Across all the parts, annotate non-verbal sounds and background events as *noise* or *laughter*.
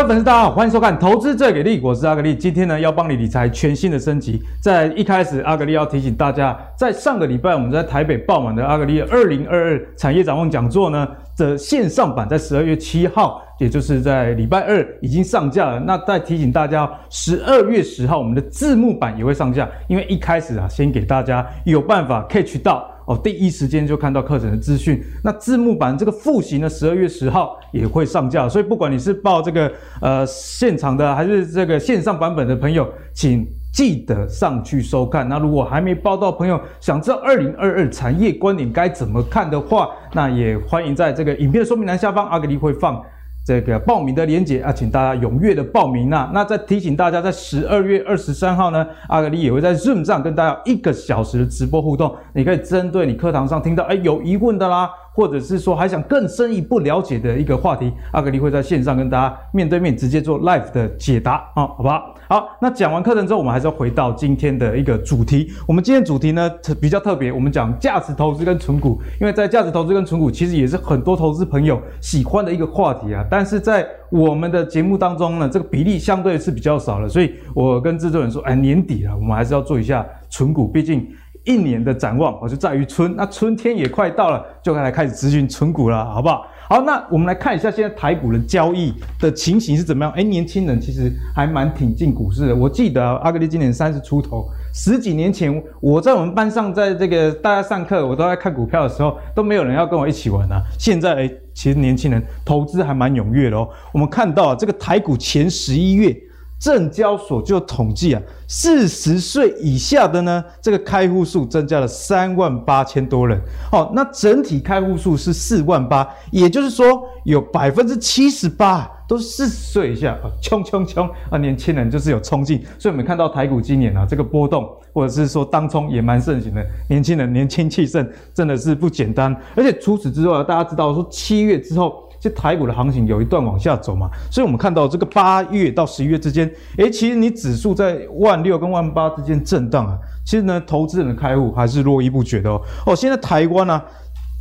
各位粉丝，大家好，欢迎收看《投资最给力》，我是阿格力。今天呢，要帮你理财全新的升级。在一开始，阿格力要提醒大家，在上个礼拜我们在台北爆满的阿格力二零二二产业展望讲座呢的线上版，在十二月七号，也就是在礼拜二已经上架了。那再提醒大家，十二月十号我们的字幕版也会上架，因为一开始啊，先给大家有办法 catch 到。哦，第一时间就看到课程的资讯。那字幕版这个复习呢，十二月十号也会上架。所以不管你是报这个呃现场的，还是这个线上版本的朋友，请记得上去收看。那如果还没报到朋友，想知道二零二二产业观点该怎么看的话，那也欢迎在这个影片的说明栏下方，阿格力会放。这个报名的链接啊，请大家踊跃的报名啊！那再提醒大家，在十二月二十三号呢，阿格力也会在 Zoom 上跟大家一个小时的直播互动。你可以针对你课堂上听到哎有疑问的啦，或者是说还想更深一步了解的一个话题，阿格力会在线上跟大家面对面直接做 live 的解答啊，好不好？好，那讲完课程之后，我们还是要回到今天的一个主题。我们今天主题呢特比较特别，我们讲价值投资跟存股，因为在价值投资跟存股其实也是很多投资朋友喜欢的一个话题啊。但是在我们的节目当中呢，这个比例相对是比较少的，所以我跟制作人说，哎，年底了，我们还是要做一下存股，毕竟一年的展望，我就在于春，那春天也快到了，就该来开始咨询存股了，好不好？好，那我们来看一下现在台股的交易的情形是怎么样？哎，年轻人其实还蛮挺进股市的。我记得阿格力今年三十出头，十几年前我在我们班上，在这个大家上课，我都在看股票的时候，都没有人要跟我一起玩啊。现在哎，其实年轻人投资还蛮踊跃的哦。我们看到这个台股前十一月。证交所就统计啊，四十岁以下的呢，这个开户数增加了三万八千多人。哦，那整体开户数是四万八，也就是说有百分之七十八都是四十岁以下啊，冲冲冲啊，年轻人就是有冲劲。所以我们看到台股今年啊，这个波动或者是说当冲也蛮盛行的，年轻人年轻气盛，真的是不简单。而且除此之外，大家知道说七月之后。这台股的行情有一段往下走嘛，所以我们看到这个八月到十一月之间，诶，其实你指数在万六跟万八之间震荡啊，其实呢，投资人的开户还是络绎不绝的哦。哦，现在台湾呢、啊，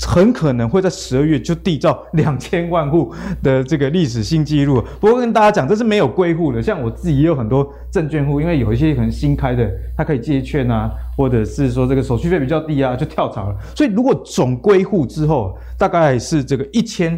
很可能会在十二月就缔造两千万户的这个历史新纪录。不过跟大家讲，这是没有归户的，像我自己也有很多证券户，因为有一些可能新开的，它可以借券啊，或者是说这个手续费比较低啊，就跳槽了。所以如果总归户之后，大概是这个一千。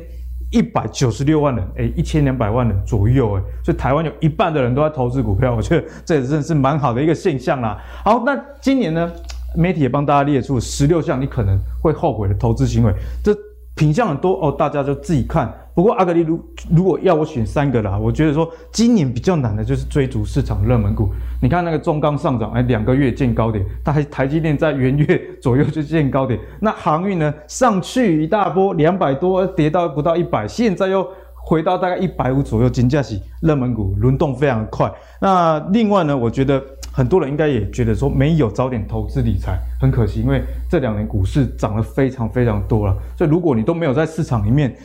一百九十六万人，诶，一千两百万人左右，诶，所以台湾有一半的人都在投资股票，*laughs* 我觉得这也真的是蛮好的一个现象啦。好，那今年呢，媒体也帮大家列出十六项你可能会后悔的投资行为，这品相很多哦，大家就自己看。不过阿格力如如果要我选三个啦，我觉得说今年比较难的就是追逐市场热门股。你看那个中钢上涨，哎，两个月见高点，台台积电在元月左右就见高点。那航运呢，上去一大波，两百多跌到不到一百，现在又回到大概一百五左右，金价起热门股轮动非常快。那另外呢，我觉得很多人应该也觉得说没有早点投资理财很可惜，因为这两年股市涨得非常非常多了，所以如果你都没有在市场里面。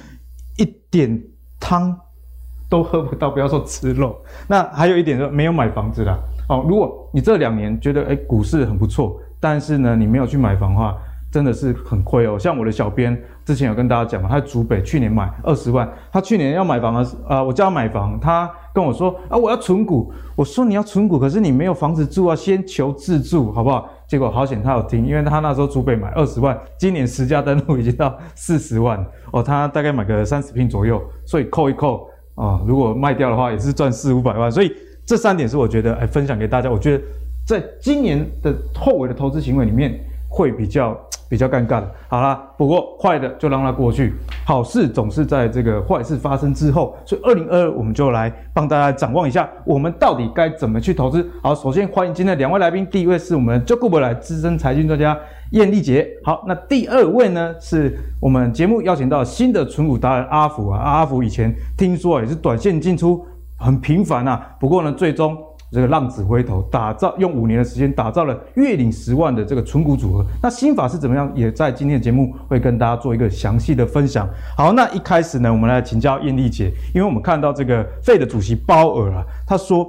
一点汤都喝不到，不要说吃肉。那还有一点说，没有买房子啦。哦，如果你这两年觉得哎股市很不错，但是呢你没有去买房的话，真的是很亏哦。像我的小编之前有跟大家讲嘛，他在竹北去年买二十万，他去年要买房的时啊，我叫他买房，他跟我说啊我要存股，我说你要存股，可是你没有房子住啊，先求自住好不好？结果好险他有听，因为他那时候竹北买二十万，今年实价登录已经到四十万哦，他大概买个三十平左右，所以扣一扣啊、如果卖掉的话也是赚四五百万，所以这三点是我觉得哎分享给大家，我觉得在今年的后尾的投资行为里面会比较。*tsk* 比较尴尬的，好啦，不过坏的就让它过去，好事总是在这个坏事发生之后，所以二零二二我们就来帮大家展望一下，我们到底该怎么去投资。好，首先欢迎今天两位来宾，第一位是我们 Job 来资深财经专家燕俐杰，好，那第二位呢是我们节目邀请到新的存股达人阿福啊，阿福以前听说也是短线进出很频繁啊，不过呢最终。这个浪子回头，打造用五年的时间打造了月领十万的这个存股组合。那心法是怎么样？也在今天的节目会跟大家做一个详细的分享。好，那一开始呢，我们来请教艳丽姐，因为我们看到这个费的主席鲍尔啊，他说，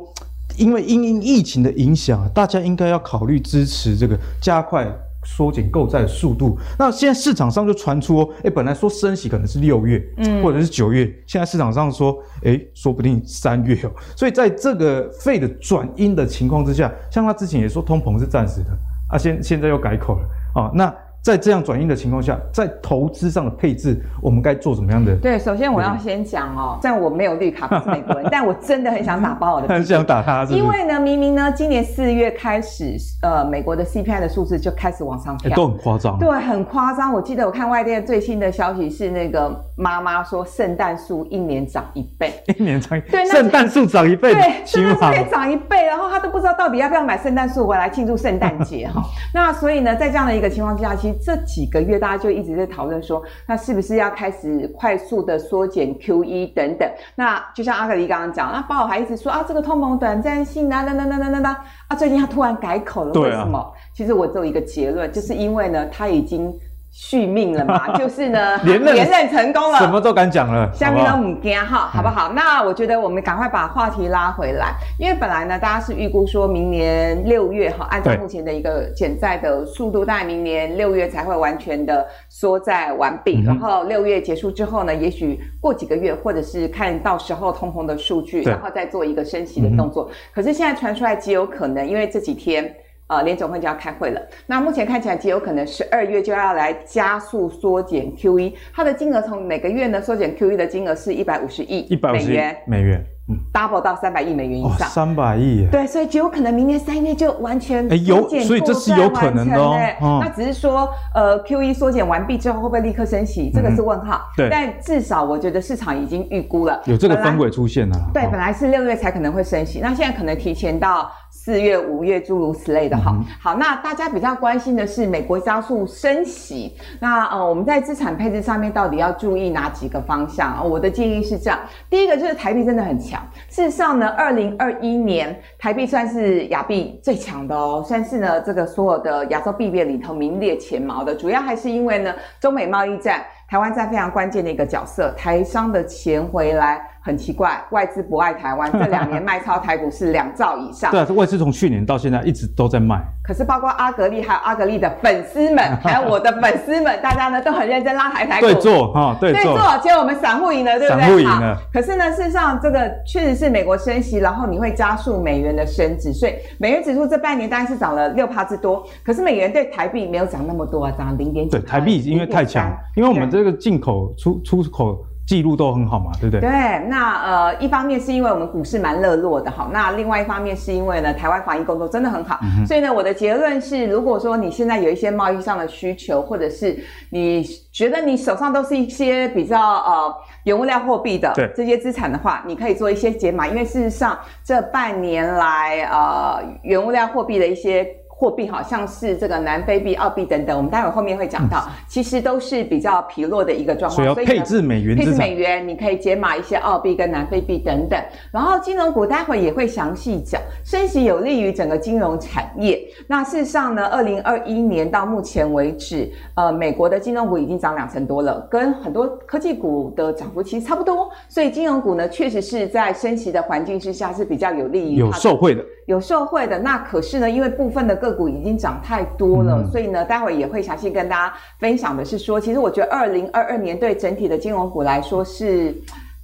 因为因疫情的影响啊，大家应该要考虑支持这个加快缩减购债的速度。那现在市场上就传出哦，哎，本来说升息可能是六月，嗯，或者是九月，现在市场上说，哎，说不定三月哦。所以在这个 Fed 的转阴的情况之下，像他之前也说通膨是暂时的，啊，现现在又改口了啊，那。在这样转运的情况下，在投资上的配置，我们该做什么样的？对，首先我要先讲哦，虽然我没有绿卡，不是美国人，*laughs* 但我真的很想打爆我的，很想打他是是？因为呢，明明呢，今年四月开始，呃，美国的 CPI 的数字就开始往上跳，欸、都很夸张，对，很夸张。我记得我看外电最新的消息是，那个妈妈说圣诞树一年涨一倍，一年涨，对，圣诞树涨一倍，对，圣诞树可以涨一倍，然后他都不知道到底要不要买圣诞树回来庆祝圣诞节哈。*laughs* 那所以呢，在这样的一个情况之下，其实这几个月。大家就一直在讨论说，那是不是要开始快速的缩减 QE 等等？那就像阿格里刚刚讲，那鲍尔还一直说啊，这个通膨短暂性啊，等等等等等等啊，最近他突然改口了，为什么？啊、其实我只有一个结论，就是因为呢，他已经。续命了嘛，*laughs* 就是呢，连任 *laughs* 连任成功了，什么都敢讲了，下面都唔惊哈，好不好？那我觉得我们赶快把话题拉回来，因为本来呢，大家是预估说明年六月哈，按照目前的一个减债的速度，大概明年六月才会完全的缩债完毕，然后六月结束之后呢，也许过几个月，或者是看到时候通膨的数据，然后再做一个升息的动作。可是现在传出来极有可能，因为这几天。呃，联总会就要开会了。那目前看起来极有可能十二月就要来加速缩减 QE，它的金额从每个月呢缩减 QE 的金额是一百五十亿美元，美元。嗯，double 到三百亿美元以上，三百亿，对，所以就有可能明年三月就完全缩减，有，所以这是有可能的那只是说，呃，QE 缩减完毕之后会不会立刻升息，这个是问号。对、嗯，但至少我觉得市场已经预估了，有这个氛围出现了。对，本来是六月才可能会升息，那现在可能提前到四月、五月，诸如此类的。哈、嗯，好，那大家比较关心的是美国加速升息，那呃，我们在资产配置上面到底要注意哪几个方向？我的建议是这样，第一个就是台币真的很强，事实上。呢，二零二一年台币算是亚币最强的哦，算是呢这个所有的亚洲币别里头名列前茅的。主要还是因为呢中美贸易战，台湾在非常关键的一个角色，台商的钱回来。很奇怪，外资不爱台湾，*laughs* 这两年卖超台股是两兆以上。对啊，外资从去年到现在一直都在卖。可是包括阿格力，还有阿格力的粉丝们，*laughs* 还有我的粉丝们，大家呢都很认真拉抬台股。对做哈，对做。结果我们散户赢了，对不对？散户赢了。可是呢，事实上这个确实是美国升息，然后你会加速美元的升值，所以美元指数这半年大概是涨了六趴之多。可是美元对台币没有涨那么多啊，涨零点几。对，台币因为太强，因为我们这个进口出出口。记录都很好嘛，对不对？对，那呃，一方面是因为我们股市蛮热络的哈，那另外一方面是因为呢，台湾防疫工作真的很好，嗯、所以呢，我的结论是，如果说你现在有一些贸易上的需求，或者是你觉得你手上都是一些比较呃原物料货币的这些资产的话，你可以做一些解码，因为事实上这半年来呃原物料货币的一些。货币好像是这个南非币、澳币等等，我们待会后面会讲到，嗯、其实都是比较疲弱的一个状况。所以要配置美元，配置美元，你可以解码一些澳币跟南非币等等。然后金融股待会也会详细讲，升息有利于整个金融产业。那事实上呢，二零二一年到目前为止，呃，美国的金融股已经涨两成多了，跟很多科技股的涨幅其实差不多。所以金融股呢，确实是在升息的环境之下是比较有利于有受惠的。有受惠的，那可是呢，因为部分的个股已经涨太多了，嗯、所以呢，待会也会详细跟大家分享的是说，其实我觉得二零二二年对整体的金融股来说是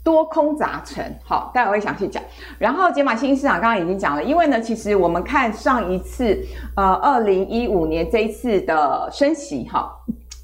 多空杂陈。好，待会会详细讲。然后解码新兴市场刚刚已经讲了，因为呢，其实我们看上一次，呃，二零一五年这一次的升息，哈。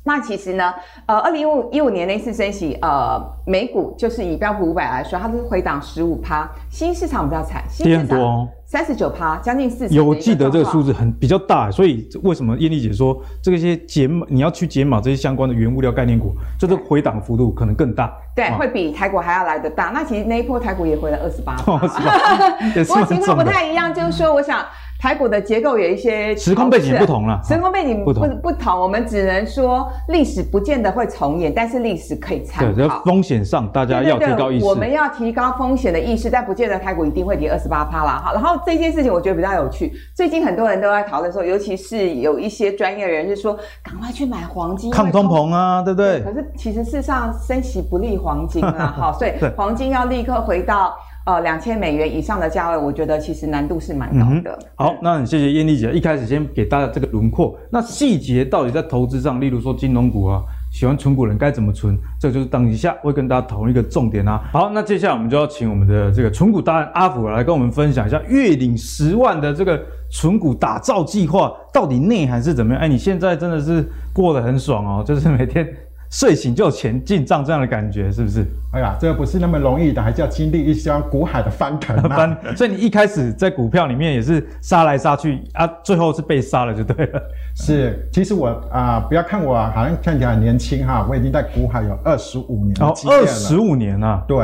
那其实呢，呃，二零一五一五年那次升息，呃，美股就是以标普五百来说，它是回档十五趴，新市场比较惨，新市场三十九趴，将近四十。有记得这个数字很比较大，所以为什么燕丽姐说这些解码你要去解码这些相关的原物料概念股，这个回档幅度可能更大，对，啊、会比台股还要来得大。那其实那一波台股也回了二十八趴，*laughs* *laughs* 不过情况不太一样，就是说，我想。台股的结构有一些时空背景不同了，时空背景不不不同，我们只能说历史不见得会重演，但是历史可以参考。风险上大家要提高意识。我们要提高风险的意识，但不见得台股一定会跌二十八趴啦。好，然后这件事情我觉得比较有趣，最近很多人都在讨论说，尤其是有一些专业人士说，赶快去买黄金，抗通膨啊，对不对？可是其实事实上升息不利黄金啊，*laughs* 好，所以黄金要立刻回到。呃两千美元以上的价位，我觉得其实难度是蛮高的。嗯、好，那很谢谢燕丽姐，一开始先给大家这个轮廓，那细节到底在投资上，例如说金融股啊。喜欢存股人该怎么存？这就是等一下会跟大家讨论一个重点啊。好，那接下来我们就要请我们的这个存股达人阿福来跟我们分享一下月领十万的这个存股打造计划到底内涵是怎么样？哎，你现在真的是过得很爽哦，就是每天。睡醒就钱进账这样的感觉是不是？哎呀，这个不是那么容易的，还是要经历一些股海的翻腾、啊。翻，所以你一开始在股票里面也是杀来杀去啊，最后是被杀了就对了。*laughs* 是，其实我啊、呃，不要看我好像看起来很年轻哈，我已经在股海有二十五年了。二十五年啊？对。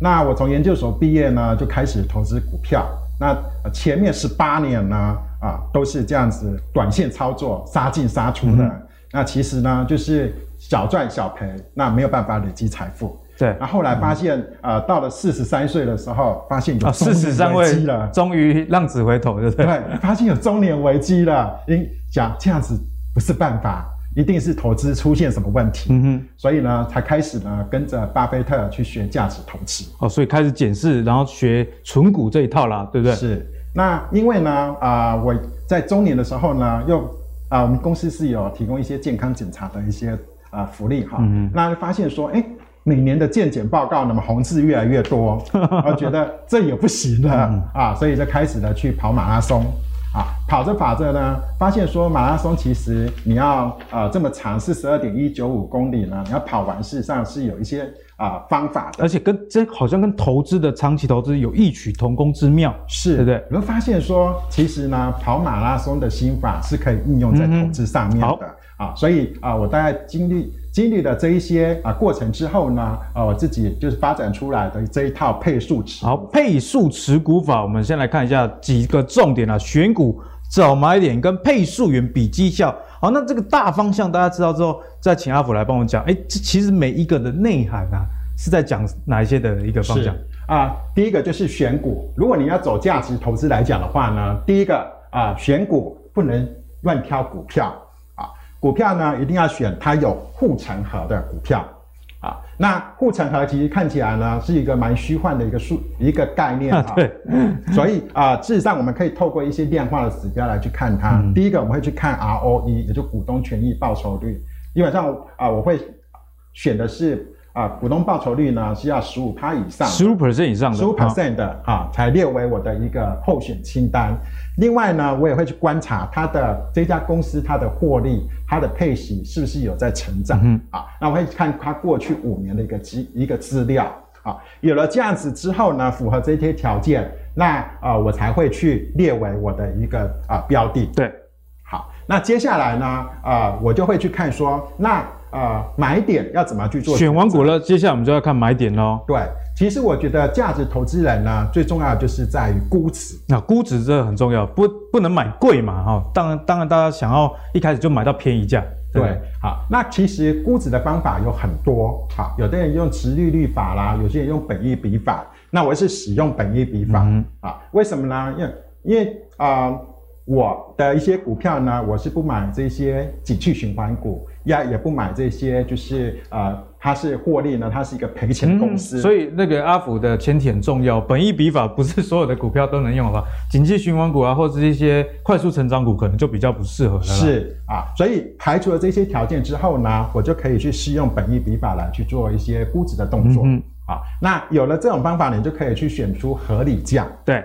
那我从研究所毕业呢，就开始投资股票。那前面十八年呢，啊，都是这样子短线操作，杀进杀出的。嗯、那其实呢，就是。小赚小赔，那没有办法累积财富。对，那后，后来发现，嗯、呃，到了四十三岁的时候，发现有中年危机了，终于浪子回头，对不对？对，发现有中年危机了。因讲这样子不是办法，一定是投资出现什么问题。嗯哼，所以呢，才开始呢，跟着巴菲特去学价值投资。哦，所以开始检视，然后学存股这一套啦，对不对？是。那因为呢，啊、呃，我在中年的时候呢，又啊、呃，我们公司是有提供一些健康检查的一些。啊，福利哈，嗯、那就发现说，哎，每年的健检报告，那么红字越来越多，*laughs* 我觉得这也不行了、嗯、啊，所以就开始了去跑马拉松，啊，跑着跑着呢，发现说马拉松其实你要呃这么长四十二点一九五公里呢，你要跑完，事实上是有一些啊、呃、方法的，而且跟这好像跟投资的长期投资有异曲同工之妙，是对不对？你会发现说，其实呢，跑马拉松的心法是可以应用在投资上面的。嗯啊，所以啊，我大概经历经历了这一些啊过程之后呢，啊，我自己就是发展出来的这一套配数持股。好，配数持股法，我们先来看一下几个重点啊，选股找买点跟配数员比绩效。好，那这个大方向大家知道之后，再请阿福来帮我讲。哎，这其实每一个的内涵啊，是在讲哪一些的一个方向啊？第一个就是选股，如果你要走价值投资来讲的话呢，第一个啊，选股不能乱挑股票。股票呢，一定要选它有护城河的股票，啊，那护城河其实看起来呢是一个蛮虚幻的一个数一个概念啊，对，*laughs* 所以啊，事实上我们可以透过一些量化的指标来去看它。嗯、第一个我们会去看 ROE，也就股东权益报酬率，基本上啊，我会选的是。啊，股东报酬率呢是要十五趴以上，十五 percent 以上的，十五 percent 的啊，才列为我的一个候选清单。另外呢，我也会去观察它的这家公司它的获利，它的配息是不是有在成长、嗯、啊？那我会看它过去五年的一个资一个资料啊。有了这样子之后呢，符合这些条件，那啊我才会去列为我的一个啊标的。对，好，那接下来呢啊我就会去看说那。呃，买点要怎么去做？选完股了，接下来我们就要看买点喽。对，其实我觉得价值投资人呢，最重要的就是在于估值。那估值这个很重要，不不能买贵嘛，哈。当然，当然大家想要一开始就买到便宜价。对，好，那其实估值的方法有很多，好，有的人用殖利率法啦，有些人用本益比法。那我是使用本益比法，嗯、啊，为什么呢？因为因为啊。呃我的一些股票呢，我是不买这些景气循环股，也也不买这些，就是呃，它是获利呢，它是一个赔钱的公司。嗯、所以那个阿福的前提很重要，本益比法不是所有的股票都能用的，景气循环股啊，或者是一些快速成长股，可能就比较不适合了。是啊，所以排除了这些条件之后呢，我就可以去适用本益比法来去做一些估值的动作。嗯，啊，那有了这种方法，你就可以去选出合理价。对。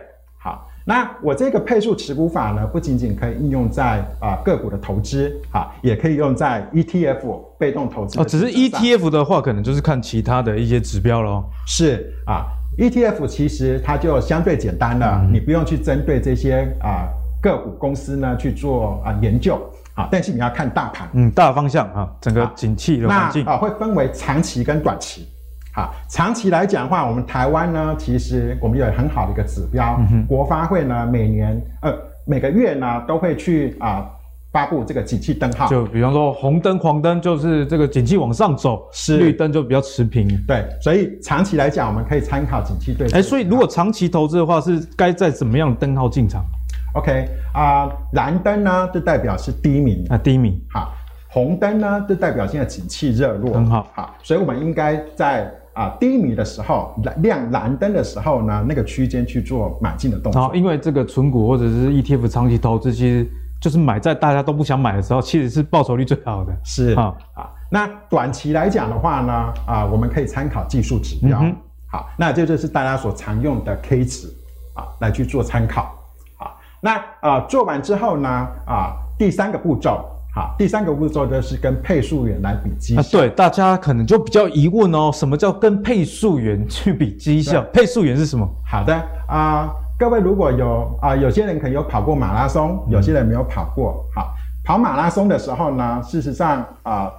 那我这个配数持股法呢，不仅仅可以应用在啊、呃、个股的投资，啊，也可以用在 ETF 被动投资。哦，只是 ETF 的话，可能就是看其他的一些指标咯。是啊，ETF 其实它就相对简单了，嗯、你不用去针对这些啊个股公司呢去做啊研究啊，但是你要看大盘，嗯，大方向啊，整个景气的环境啊，会分为长期跟短期。好，长期来讲的话，我们台湾呢，其实我们有很好的一个指标，国发会呢每年呃每个月呢都会去啊、呃、发布这个景气灯号，就比方说红灯、黄灯就是这个景气往上走，是绿灯就比较持平。对，所以长期来讲，我们可以参考景气对。哎，所以如果长期投资的话，是该在怎么样的灯号进场？OK 啊、呃，蓝灯呢就代表是低迷啊，低迷。好，红灯呢就代表现在景气热络，很好。好，所以我们应该在。啊低迷的时候，亮蓝灯的时候呢，那个区间去做买进的动作。好，因为这个存股或者是 ETF 长期投资，其实就是买在大家都不想买的时候，其实是报酬率最好的。是啊啊，那短期来讲的话呢，啊，我们可以参考技术指标。嗯、好，那这就是大家所常用的 K 值啊，来去做参考。好，那啊做完之后呢，啊第三个步骤。好，第三个步骤就是跟配速员来比绩效。啊，对，大家可能就比较疑问哦，什么叫跟配速员去比绩效？配速员是什么？好的啊，呃，各位如果有啊，呃，有些人可能有跑过马拉松，有些人没有跑过。好，跑马拉松的时候呢，事实上啊，呃，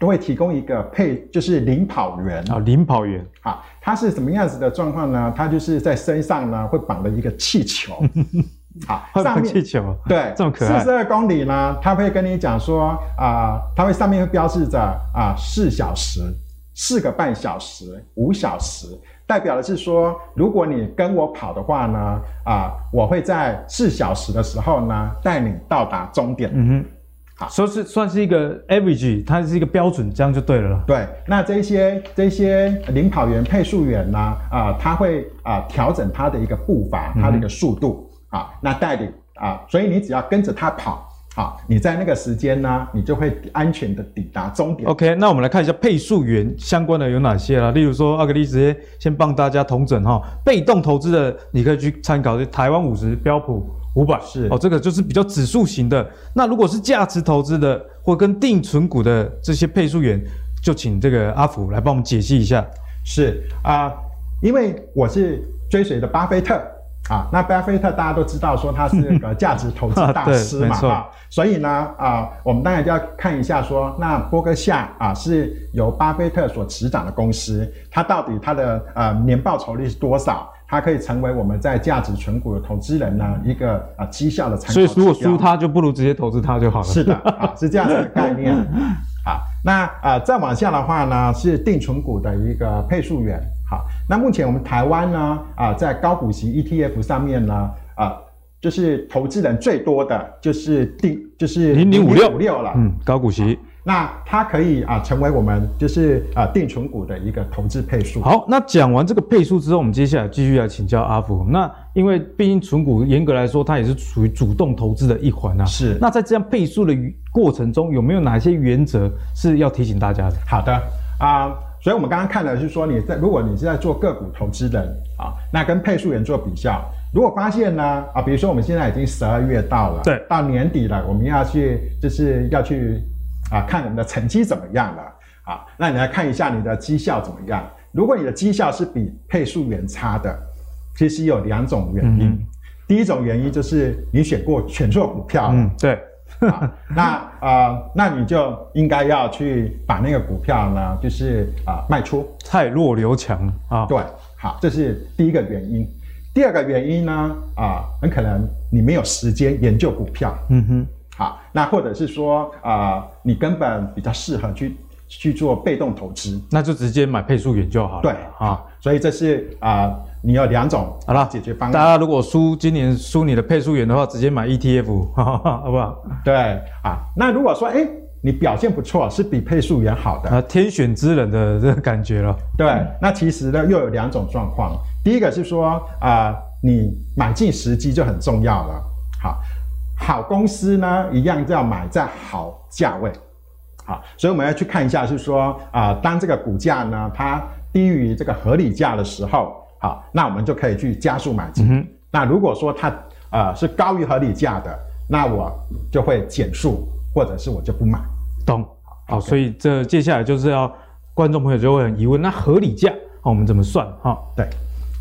都会提供一个配，就是领跑员啊，领跑员。啊，他是什么样子的状况呢？他就是在身上呢会绑了一个气球。*laughs* 好，上面气球对，*laughs* 这么可爱。四十二公里呢，他会跟你讲说啊，它、呃、会上面会标示着啊，四小时、四个半小时、五小时，代表的是说，如果你跟我跑的话呢，啊、呃，我会在四小时的时候呢，带你到达终点。嗯哼，好，说是算是一个 average，它是一个标准，这样就对了。对，那这些这些领跑员、配速员呢，啊、呃，他会啊调整他的一个步伐，他的一个速度。嗯啊，那带领啊，所以你只要跟着他跑，好，你在那个时间呢，你就会安全的抵达终点。OK，那我们来看一下配速员相关的有哪些啦。例如说，阿格力直接先帮大家统整哈，被动投资的你可以去参考，这台湾五十、标普五百是哦，这个就是比较指数型的。那如果是价值投资的或跟定存股的这些配速员，就请这个阿福来帮我们解析一下。是啊，呃，因为我是追随的巴菲特。啊，那巴菲特大家都知道说他是一 *laughs* 个价值投资大师嘛，啊，所以呢，啊，我们当然就要看一下说，那波克夏啊是由巴菲特所执掌的公司，它到底它的呃年报酬率是多少？它可以成为我们在价值存股的投资人呢一个啊绩效的参考。所以如果输它就不如直接投资它就好了。是的，啊，是这样的概念。*laughs* 啊，那啊再往下的话呢是定存股的一个配速员。好，那目前我们台湾呢，啊，在高股息 ETF 上面呢，啊，就是投资人最多的就是定就是零零五六五六了，嗯，高股息，那它可以啊成为我们就是啊定存股的一个投资配速。好，那讲完这个配速之后，我们接下来继续来请教阿福。那因为毕竟存股严格来说，它也是属于主动投资的一环啊。是。那在这样配速的过程中，有没有哪些原则是要提醒大家的？好的，啊。所以，我们刚刚看的是说，你在如果你是在做个股投资人啊，那跟配速员做比较，如果发现呢啊，比如说我们现在已经十二月到了，对，到年底了，我们要去就是要去啊看我们的成绩怎么样了啊，那你来看一下你的绩效怎么样。如果你的绩效是比配速员差的，其实有两种原因。嗯、第一种原因就是你选过选错股票了，嗯，对。*laughs* 啊、那呃，那你就应该要去把那个股票呢，就是啊、呃、卖出，太弱留强啊。对，好，这是第一个原因。第二个原因呢，啊、呃，很可能你没有时间研究股票。嗯哼。好，那或者是说啊、呃，你根本比较适合去去做被动投资，那就直接买配速员就好了。对啊，所以这是啊。呃你有两种好了解决方案。大家如果输今年输你的配速员的话，直接买 ETF，*laughs* 好不好？对啊。那如果说哎，你表现不错，是比配速员好的啊，天选之人的这个感觉了。对，那其实呢又有两种状况。第一个是说啊、呃，你买进时机就很重要了。好，好公司呢一样要买在好价位。好，所以我们要去看一下，是说啊、呃，当这个股价呢它低于这个合理价的时候。好，那我们就可以去加速买进。嗯、那如果说它呃是高于合理价的，那我就会减速，或者是我就不买。懂？好，所以这接下来就是要观众朋友就会很疑问，那合理价我们怎么算？哈，对。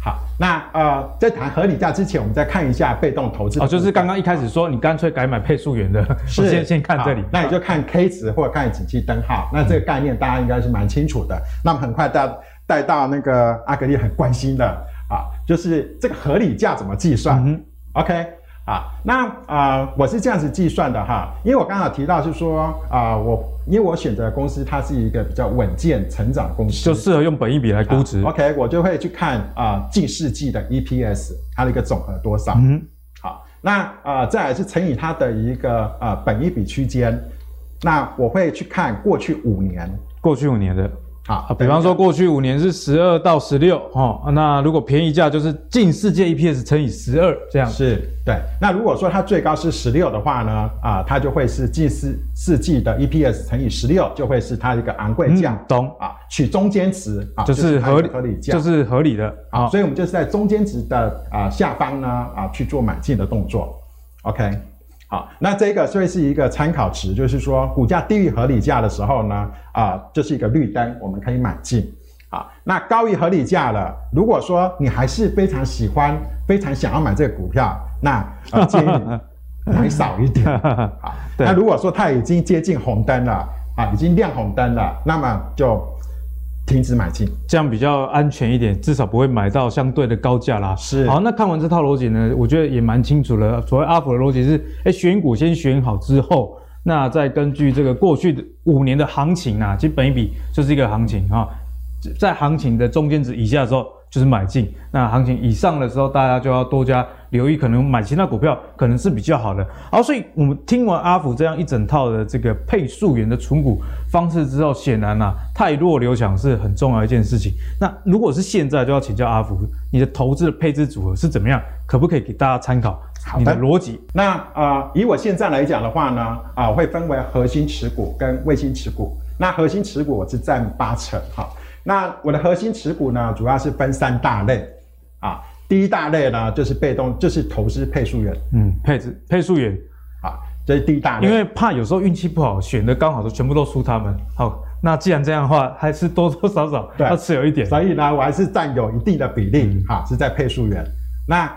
好，那呃在谈合理价之前，我们再看一下被动投资。哦，就是刚刚一开始说你干脆改买配速员的，是先先看这里。那你就看 K 值或者看景气灯号。那这个概念大家应该是蛮清楚的。嗯、那么很快大家。带到那个阿格力很关心的啊，就是这个合理价怎么计算？嗯，OK 啊，那啊、呃，我是这样子计算的哈，因为我刚好提到是说啊、呃，我因为我选择的公司它是一个比较稳健成长公司，就适合用本一比来估值。OK，我就会去看啊、呃，近世纪的 EPS 它的一个总和多少？嗯，好，那啊、呃，再来是乘以它的一个啊、呃、本一比区间，那我会去看过去五年，过去五年的。好，啊，比方说过去五年是十二到十六哦，那如果便宜价就是近世界 EPS 乘以十二这样。是对。那如果说它最高是十六的话呢，啊，它就会是近世世纪的 EPS 乘以十六，就会是它一个昂贵价。嗯、懂啊？取中间值啊，就是合理合理价，就是合理的啊。所以我们就是在中间值的啊下方呢啊去做买进的动作。OK。好，那这个所以是一个参考值，就是说股价低于合理价的时候呢，啊、呃，这、就是一个绿灯，我们可以买进。啊，那高于合理价了，如果说你还是非常喜欢、非常想要买这个股票，那呃 *laughs* 建议你买少一点。*laughs* 好，那如果说它已经接近红灯了，啊，已经亮红灯了，那么就。停止买进，这样比较安全一点，至少不会买到相对的高价啦。是，好，那看完这套逻辑呢，我觉得也蛮清楚了。所谓阿普的逻辑是，哎，选股先选好之后，那再根据这个过去的五年的行情啊，其实本一比就是一个行情啊，在行情的中间值以下的时候。就是买进，那行情以上的时候，大家就要多加留意，可能买其他股票可能是比较好的。好，所以我们听完阿福这样一整套的这个配数元的存股方式之后，显然啊，太弱留强是很重要一件事情。那如果是现在，就要请教阿福，你的投资的配置组合是怎么样？可不可以给大家参考？你的逻辑。那啊、呃，以我现在来讲的话呢，啊、呃，会分为核心持股跟卫星持股。那核心持股我是占八成，哈。那我的核心持股呢，主要是分三大类，啊，第一大类呢就是被动，就是投资配速员，嗯，配置配速员，啊，这是第一大类，因为怕有时候运气不好，选的刚好都全部都输他们。好，那既然这样的话，还是多多少少要持有一点，所以呢，我还是占有一定的比例，哈、嗯啊，是在配速员。那。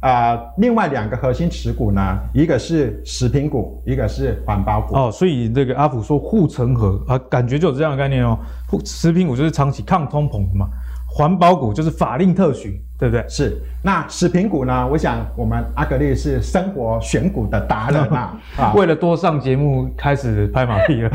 啊、呃，另外两个核心持股呢，一个是食品股，一个是环保股。哦，所以这个阿福说护城河啊，感觉就有这样的概念哦。食品股就是长期抗通膨的嘛，环保股就是法令特许，对不对？是。那食品股呢？我想我们阿格力是生活选股的达人啊。*laughs* 啊为了多上节目，开始拍马屁了。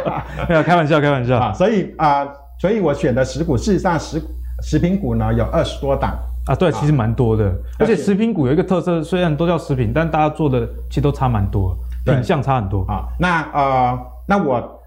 *laughs* 没有开玩笑，开玩笑。啊，所以啊、呃，所以我选的食股，事实上食食品股呢有二十多档。啊，对，其实蛮多的，而且食品股有一个特色，虽然都叫食品，但大家做的其实都差蛮多，品相差很多啊。那呃，那我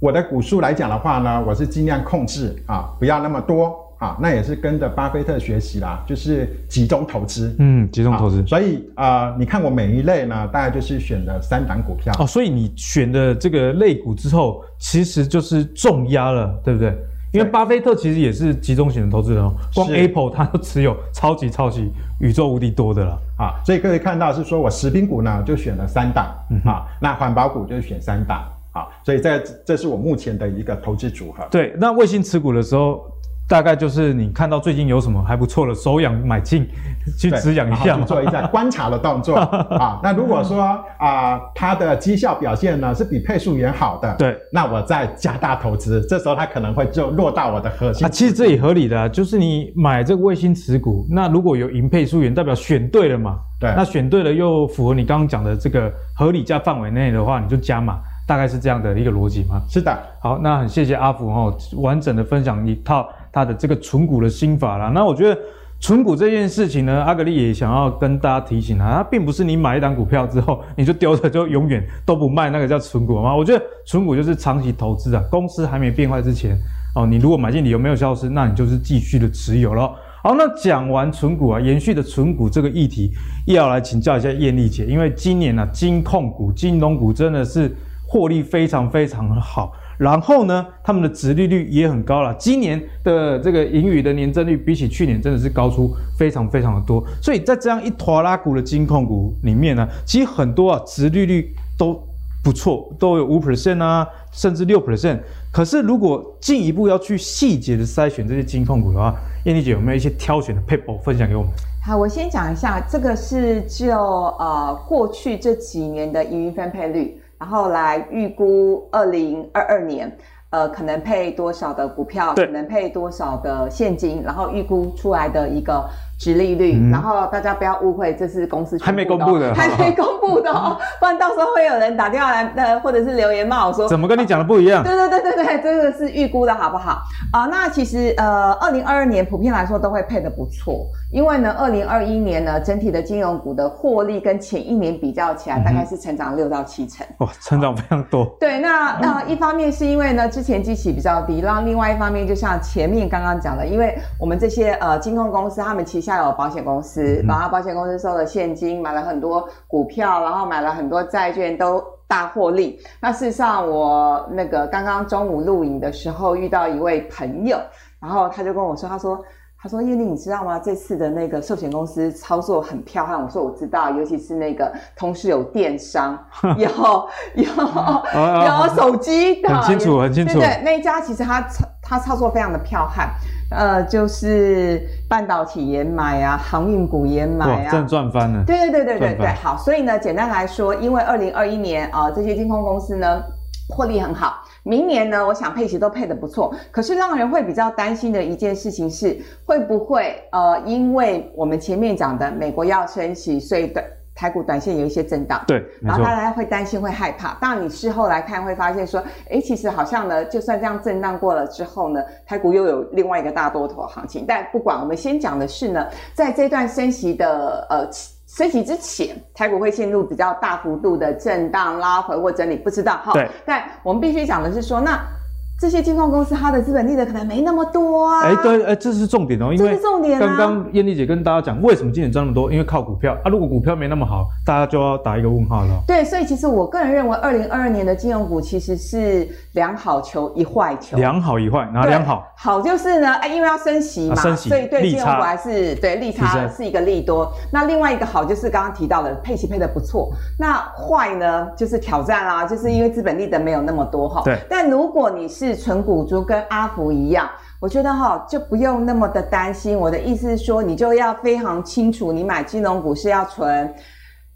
我的股数来讲的话呢，我是尽量控制啊，不要那么多啊。那也是跟着巴菲特学习啦，就是集中投资，嗯，集中投资。所以呃，你看我每一类呢，大概就是选了三档股票。哦，所以你选的这个类股之后，其实就是重压了，对不对？因为巴菲特其实也是集中型的投资人哦，光 Apple 他都持有超级超级宇宙无敌多的了啊，所以可以看到是说我食品股呢就选了三档，嗯啊，那环保股就选三档，啊，所以这这是我目前的一个投资组合。对，那卫星持股的时候。大概就是你看到最近有什么还不错的，手痒买进 *laughs* 去止痒一下，去做一下 *laughs* 观察的动作啊。那如果说啊、呃，它的绩效表现呢是比配速员好的，对，那我再加大投资，这时候它可能会就落到我的核心。啊，其实这也合理的、啊，就是你买这个卫星持股，那如果有赢配速员，代表选对了嘛？对，那选对了又符合你刚刚讲的这个合理价范围内的话，你就加码，大概是这样的一个逻辑吗？是的。好，那很谢谢阿福哦，完整的分享一套。他的这个存股的心法啦，那我觉得存股这件事情呢，阿格力也想要跟大家提醒啊，它并不是你买一档股票之后你就丢着就永远都不卖，那个叫存股吗？我觉得存股就是长期投资啊，公司还没变坏之前哦，你如果买进理由没有消失，那你就是继续的持有咯。好，那讲完存股啊，延续的存股这个议题，又要来请教一下燕俐姐，因为今年呢、啊，金控股、金融股真的是获利非常非常的好。然后呢，他们的殖利率也很高了。今年的这个盈余的年增率比起去年真的是高出非常非常的多。所以在这样一拖拉股的金控股里面呢，其实很多啊殖利率都不错，都有五 percent 啊，甚至六 percent。可是如果进一步要去细节的筛选这些金控股的话，燕妮姐有没有一些挑选的 paper 分享给我们？好，我先讲一下，这个是就呃过去这几年的盈余分配率。然后来预估二零二二年，呃，可能配多少的股票，可能配多少的现金，然后预估出来的一个值利率。嗯、然后大家不要误会，这是公司还没公布的，*laughs* 还没公布的哦，不然到时候会有人打电话来，呃，或者是留言骂我说，怎么跟你讲的不一样？对对对对对，这个是预估的好不好？啊、呃，那其实呃，二零二二年普遍来说都会配的不错。因为呢，二零二一年呢，整体的金融股的获利跟前一年比较起来，大概是成长六到七成。哇，成长非常多。对，那那一方面是因为呢，之前基期比较低，然后另外一方面就像前面刚刚讲的，因为我们这些呃金控公司，他们旗下有保险公司，然后保险公司收了现金，买了很多股票，然后买了很多债券，都。大获利。那事实上，我那个刚刚中午录影的时候遇到一位朋友，然后他就跟我说，他说，他说燕俐，你知道吗？这次的那个寿险公司操作很漂亮。我说我知道，尤其是那个同时有电商，*laughs* 有有有手机的，很清楚，很清楚。对对，那一家其实他操他操作非常的彪悍。呃，就是半导体也买啊，航运股也买啊，真赚翻了。对对对对对对，好，所以呢，简单来说，因为二零二一年啊、呃，这些金控公司呢获利很好，明年呢，我想配息都配得不错。可是让人会比较担心的一件事情是，会不会呃，因为我们前面讲的美国要升息，所以的。台股短线有一些震荡，对，然后大家会担心、会害怕。当然，你事后来看会发现说，诶，其实好像呢，就算这样震荡过了之后呢，台股又有另外一个大多头行情。但不管，我们先讲的是呢，在这段升息的呃升息之前，台股会陷入比较大幅度的震荡、拉回或整理，不知道哈。对。但我们必须讲的是说，那。这些金控公司，它的资本利得可能没那么多啊。哎，对，哎，这是重点哦，因为重点刚刚燕丽姐跟大家讲，为什么今年赚那么多？因为靠股票啊。如果股票没那么好，大家就要打一个问号了。对，所以其实我个人认为，二零二二年的金融股其实是两好球一坏球。两好一坏，哪两好？好就是呢，哎，因为要升息嘛，升息，所以对金融股还是对利差是一个利多。那另外一个好就是刚刚提到的配息配的不错。那坏呢，就是挑战啦，就是因为资本利得没有那么多哈。对。但如果你是存股族。跟阿福一样，我觉得哈就不用那么的担心。我的意思是说，你就要非常清楚，你买金融股是要存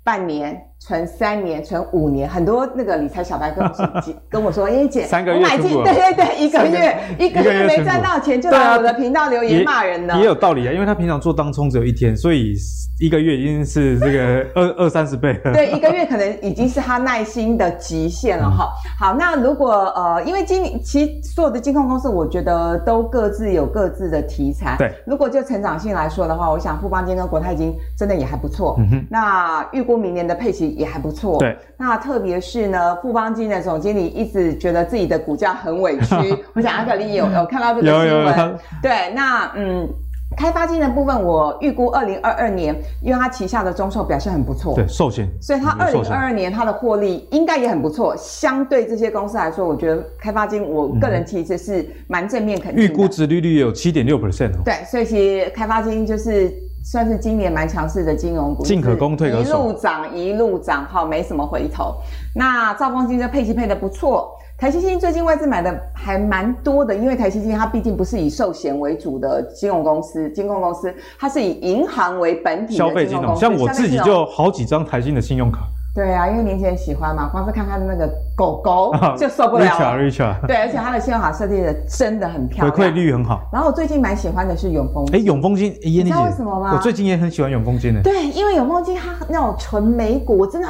半年。存三年，存五年，很多那个理财小白跟我说，*laughs* 跟我说，哎姐，三个月我买进，对对对，一个月一个月没赚到钱，就来我的频道留言骂人呢。也有道理啊，因为他平常做当冲只有一天，所以一个月已经是这个二二三十倍了。对，一个月可能已经是他耐心的极限了哈。好，那如果呃，因为今其实所有的金控公司，我觉得都各自有各自的题材。对，如果就成长性来说的话，我想富邦金跟国泰金真的也还不错。嗯哼，那预估明年的配息。也还不错，对。那特别是呢，富邦金的总经理一直觉得自己的股价很委屈。*laughs* 我想阿格力有有看到这个新闻，有有有对。那嗯，开发金的部分，我预估二零二二年，因为它旗下的中寿表现很不错，对，寿险，所以它二零二二年它的获利应该也很不错。相对这些公司来说，我觉得开发金，我个人其实是蛮正面肯定的。预估值利率有七点六 percent 哦。对，所以其实开发金就是。算是今年蛮强势的金融股，进可攻退可守，一路涨一路涨，好，没什么回头。那兆丰金这配息配的不错，台积金最近外资买的还蛮多的，因为台积金它毕竟不是以寿险为主的金融公司、金控公司，它是以银行为本体的金融公司。消费金融，像我自己就好几张台新的信用卡。对啊，因为年轻人喜欢嘛，光是看他的那个狗狗 *laughs* 就受不了了。Richard，Richard，对，而且它的信用卡设计的真的很漂亮，回馈率很好。然后我最近蛮喜欢的是永丰金。哎，永丰金，你知道为什么吗？我最近也很喜欢永丰金的。对，因为永丰金它那种纯美股，我真的。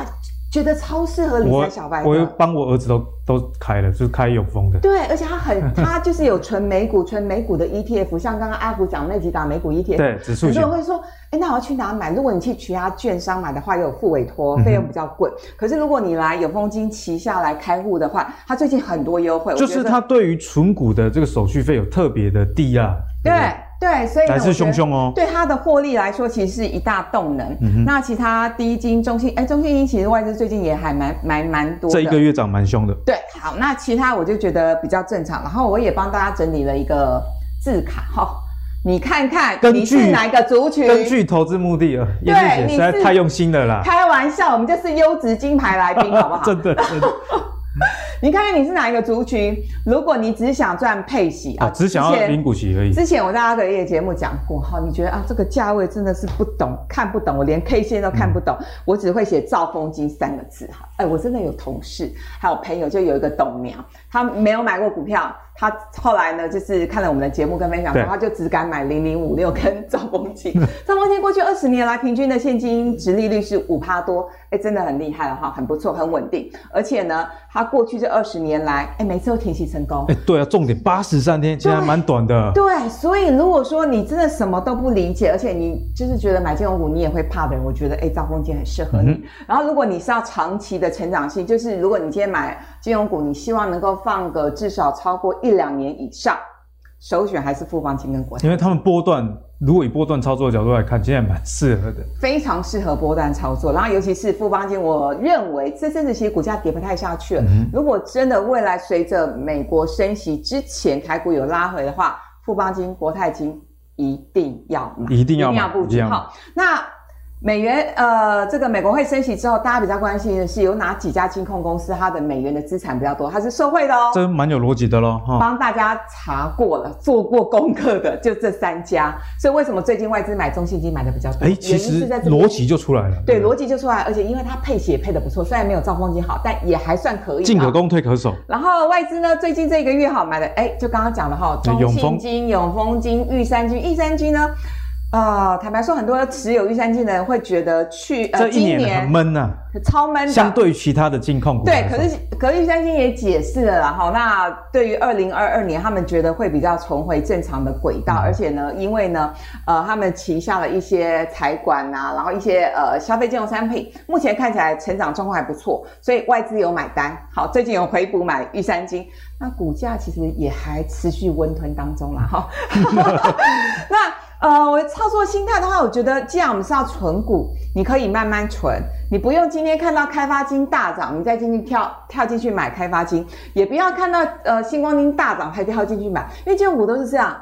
觉得超适合理财小白的。我又帮我儿子都都开了，就是开永丰的。对，而且他很，*laughs* 他就是有纯美股、纯美股的 ETF，像刚刚阿福讲那几档美股 ETF。对，指数型。很多人会说，哎，那我要去哪买？如果你去其他券商买的话，又有付委托，费用比较贵。嗯、可是如果你来永丰金旗下来开户的话，它最近很多优惠。就是它对于存股的这个手续费有特别的低啊。对。对对，所以来势汹汹哦。对它的获利来说，其实是一大动能。嗯。那其他低金、中信，哎，中信金其实外资最近也还蛮蛮蛮多的。这一个月涨蛮凶的。对，好，那其他我就觉得比较正常。然后我也帮大家整理了一个字卡哈，你看看你是哪一个族群？根据投资目的啊，燕俐姐实在太用心了啦。开玩笑，我们就是优质金牌来宾，好不好？*laughs* 真的。真的 *laughs* 你看看你是哪一个族群？如果你只想赚配息啊，只想要领股息而已。之前我在阿格力的节目讲过，哈，你觉得啊，这个价位真的是不懂，看不懂，我连 K 线都看不懂，嗯、我只会写造风金三个字，哈，哎，我真的有同事还有朋友，就有一个董娘，他没有买过股票。他后来呢，就是看了我们的节目跟分享之后，他就只敢买零零五六跟兆丰金。兆丰金过去二十年来平均的现金值利率是五趴多，哎，真的很厉害了哈，很不错，很稳定。而且呢，他过去这二十年来，哎，每次都填息成功。哎，对啊，重点八十三天，其实还蛮短的。对，所以如果说你真的什么都不理解，而且你就是觉得买金融股你也会怕的人，我觉得哎，兆丰金很适合你。嗯、然后如果你是要长期的成长性，就是如果你今天买金融股，你希望能够放个至少超过一两年以上。首选还是富邦金跟国泰，因为他们波段，如果以波段操作的角度来看，现在蛮适合的，非常适合波段操作。然后尤其是富邦金，我认为这阵子其实股价跌不太下去了。嗯、如果真的未来随着美国升息之前台股有拉回的话，富邦金、国泰金一定要买，一定要买，一定要布局好。那。美元呃，这个美国会升息之后，大家比较关心的是有哪几家金控公司它的美元的资产比较多，它是受惠的哦。这蛮有逻辑的喽，哈。帮大家查过了，做过功课的就这三家。所以为什么最近外资买中信金买的比较多？哎，其实逻辑就出来了。对，逻辑就出来，而且因为它配息也配的不错，虽然没有兆丰金好，但也还算可以。进可攻，退可守。然后外资呢，最近这个月哈买的，哎，就刚刚讲的哈，中信金、永丰金、玉山金、玉山金呢。啊、呃，坦白说，很多持有玉山金的人会觉得去呃，这一年很闷呐、啊，超闷的。相对于其他的金控股，对，可是可是玉山金也解释了啦，哈。那对于二零二二年，他们觉得会比较重回正常的轨道，嗯、而且呢，因为呢，呃，他们旗下的一些财管啊，然后一些呃消费金融产品，目前看起来成长状况还不错，所以外资有买单。好，最近有回补买玉山金，那股价其实也还持续温吞当中啦，哈。*laughs* 那。呃，我操作心态的话，我觉得既然我们是要存股，你可以慢慢存，你不用今天看到开发金大涨，你再进去跳跳进去买开发金，也不要看到呃星光金大涨才跳进去买，因为金融股都是这样，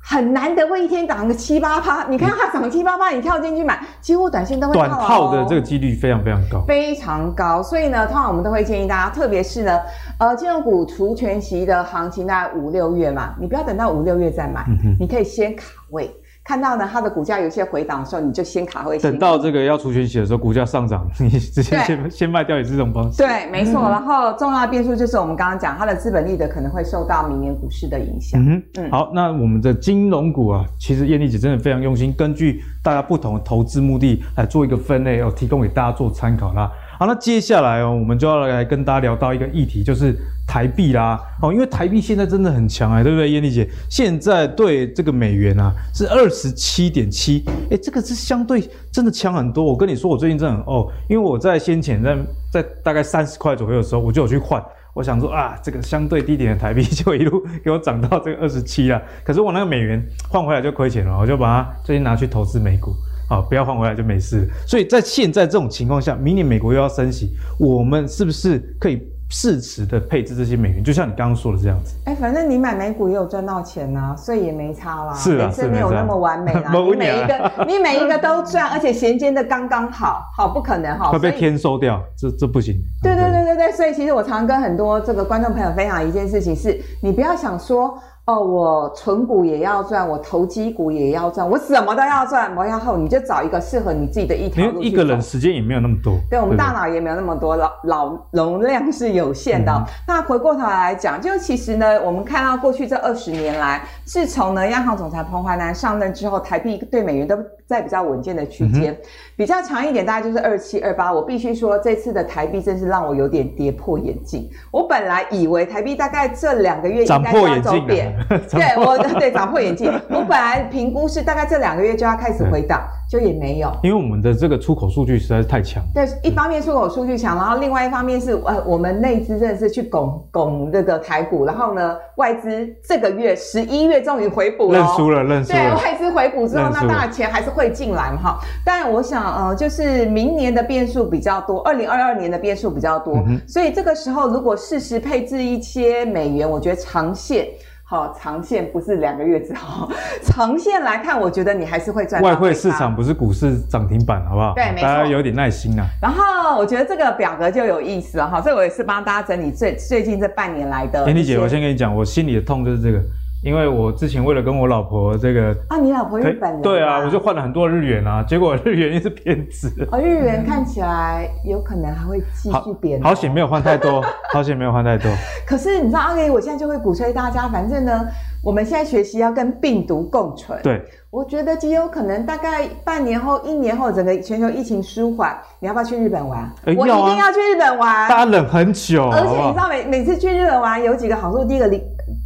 很难得会一天涨个七八趴，*laughs* 你看它涨七八趴，你跳进去买，几乎短线都会套、哦、短套的这个几率非常非常高，非常高。所以呢，通常我们都会建议大家，特别是呢，呃，金融股除权息的行情大概五六月嘛，你不要等到五六月再买，嗯、你可以先卡位。看到呢，它的股价有些回档的时候，你就先卡位。等到这个要除权息的时候，股价上涨，你直接先 *laughs* 先卖掉，也是这种方式。对，没错。嗯、然后重要的变数就是我们刚刚讲，它的资本利得可能会受到明年股市的影响。嗯，嗯好，那我们的金融股啊，其实燕丽姐真的非常用心，根据大家不同的投资目的来做一个分类，哦，提供给大家做参考啦。好，那接下来哦，我们就要来跟大家聊到一个议题，就是台币啦。哦，因为台币现在真的很强哎，对不对，燕丽姐？现在对这个美元啊是二十七点七，哎，这个是相对真的强很多。我跟你说，我最近真的很哦，因为我在先前在在大概三十块左右的时候，我就有去换。我想说啊，这个相对低点的台币就一路给我涨到这个二十七了。可是我那个美元换回来就亏钱了，我就把它最近拿去投资美股。啊，不要换回来就没事。所以在现在这种情况下，明年美国又要升息，我们是不是可以适时的配置这些美元？就像你刚刚说的这样子。哎、欸，反正你买美股也有赚到钱呐、啊，所以也没差啦。是啊，是没有那么完美啦。*laughs* 你每一个，你每一个都赚，而且衔接的刚刚好，好不可能哈。*laughs* 会被天收掉，这这不行。对对对对对，所以其实我常跟很多这个观众朋友分享一件事情是，你不要想说。哦，我存股也要赚，我投机股也要赚，我什么都要赚。然后你就找一个适合你自己的一条路。因为一个人时间也没有那么多，对，我们大脑也没有那么多，脑脑容量是有限的。嗯、*laughs* 那回过头来讲，就其实呢，我们看到过去这二十年来，自从呢央行总裁彭淮南上任之后，台币对美元都在比较稳健的区间，嗯、比较长一点大概就是二七二八。我必须说，这次的台币真是让我有点跌破眼镜。我本来以为台币大概这两个月应该要走贬。*laughs* 对，我对涨破眼镜。我本来评估是大概这两个月就要开始回档，就也没有。因为我们的这个出口数据实在是太强。对，一方面出口数据强，然后另外一方面是呃，我们内资真的是去拱拱这个台股，然后呢，外资这个月十一月终于回补了。认输了，认输了。对，外资回补之后，那当然钱还是会进来嘛哈。但我想呃，就是明年的变数比较多，二零二二年的变数比较多，嗯、所以这个时候如果适时配置一些美元，我觉得长线。好，长线不是两个月之后，长线来看，我觉得你还是会赚。外汇市场不是股市涨停板，好不好？对，没错。大家有点耐心啊。然后我觉得这个表格就有意思了哈，这我也是帮大家整理最最近这半年来的。燕俐姐，我先跟你讲，我心里的痛就是这个。因为我之前为了跟我老婆这个啊，你老婆日本人对啊，我就换了很多日元啊，*laughs* 结果日元一直贬值。哦，日元看起来有可能还会继续贬。好险没有换太多，*laughs* 好险没有换太多。可是你知道阿给，我现在就会鼓吹大家，反正呢，我们现在学习要跟病毒共存。对，我觉得极有可能大概半年后、一年后，整个全球疫情舒缓，你要不要去日本玩？欸、我一定要去日本玩。大家忍很久，而且你知道每每次去日本玩有几个好处，第一个离。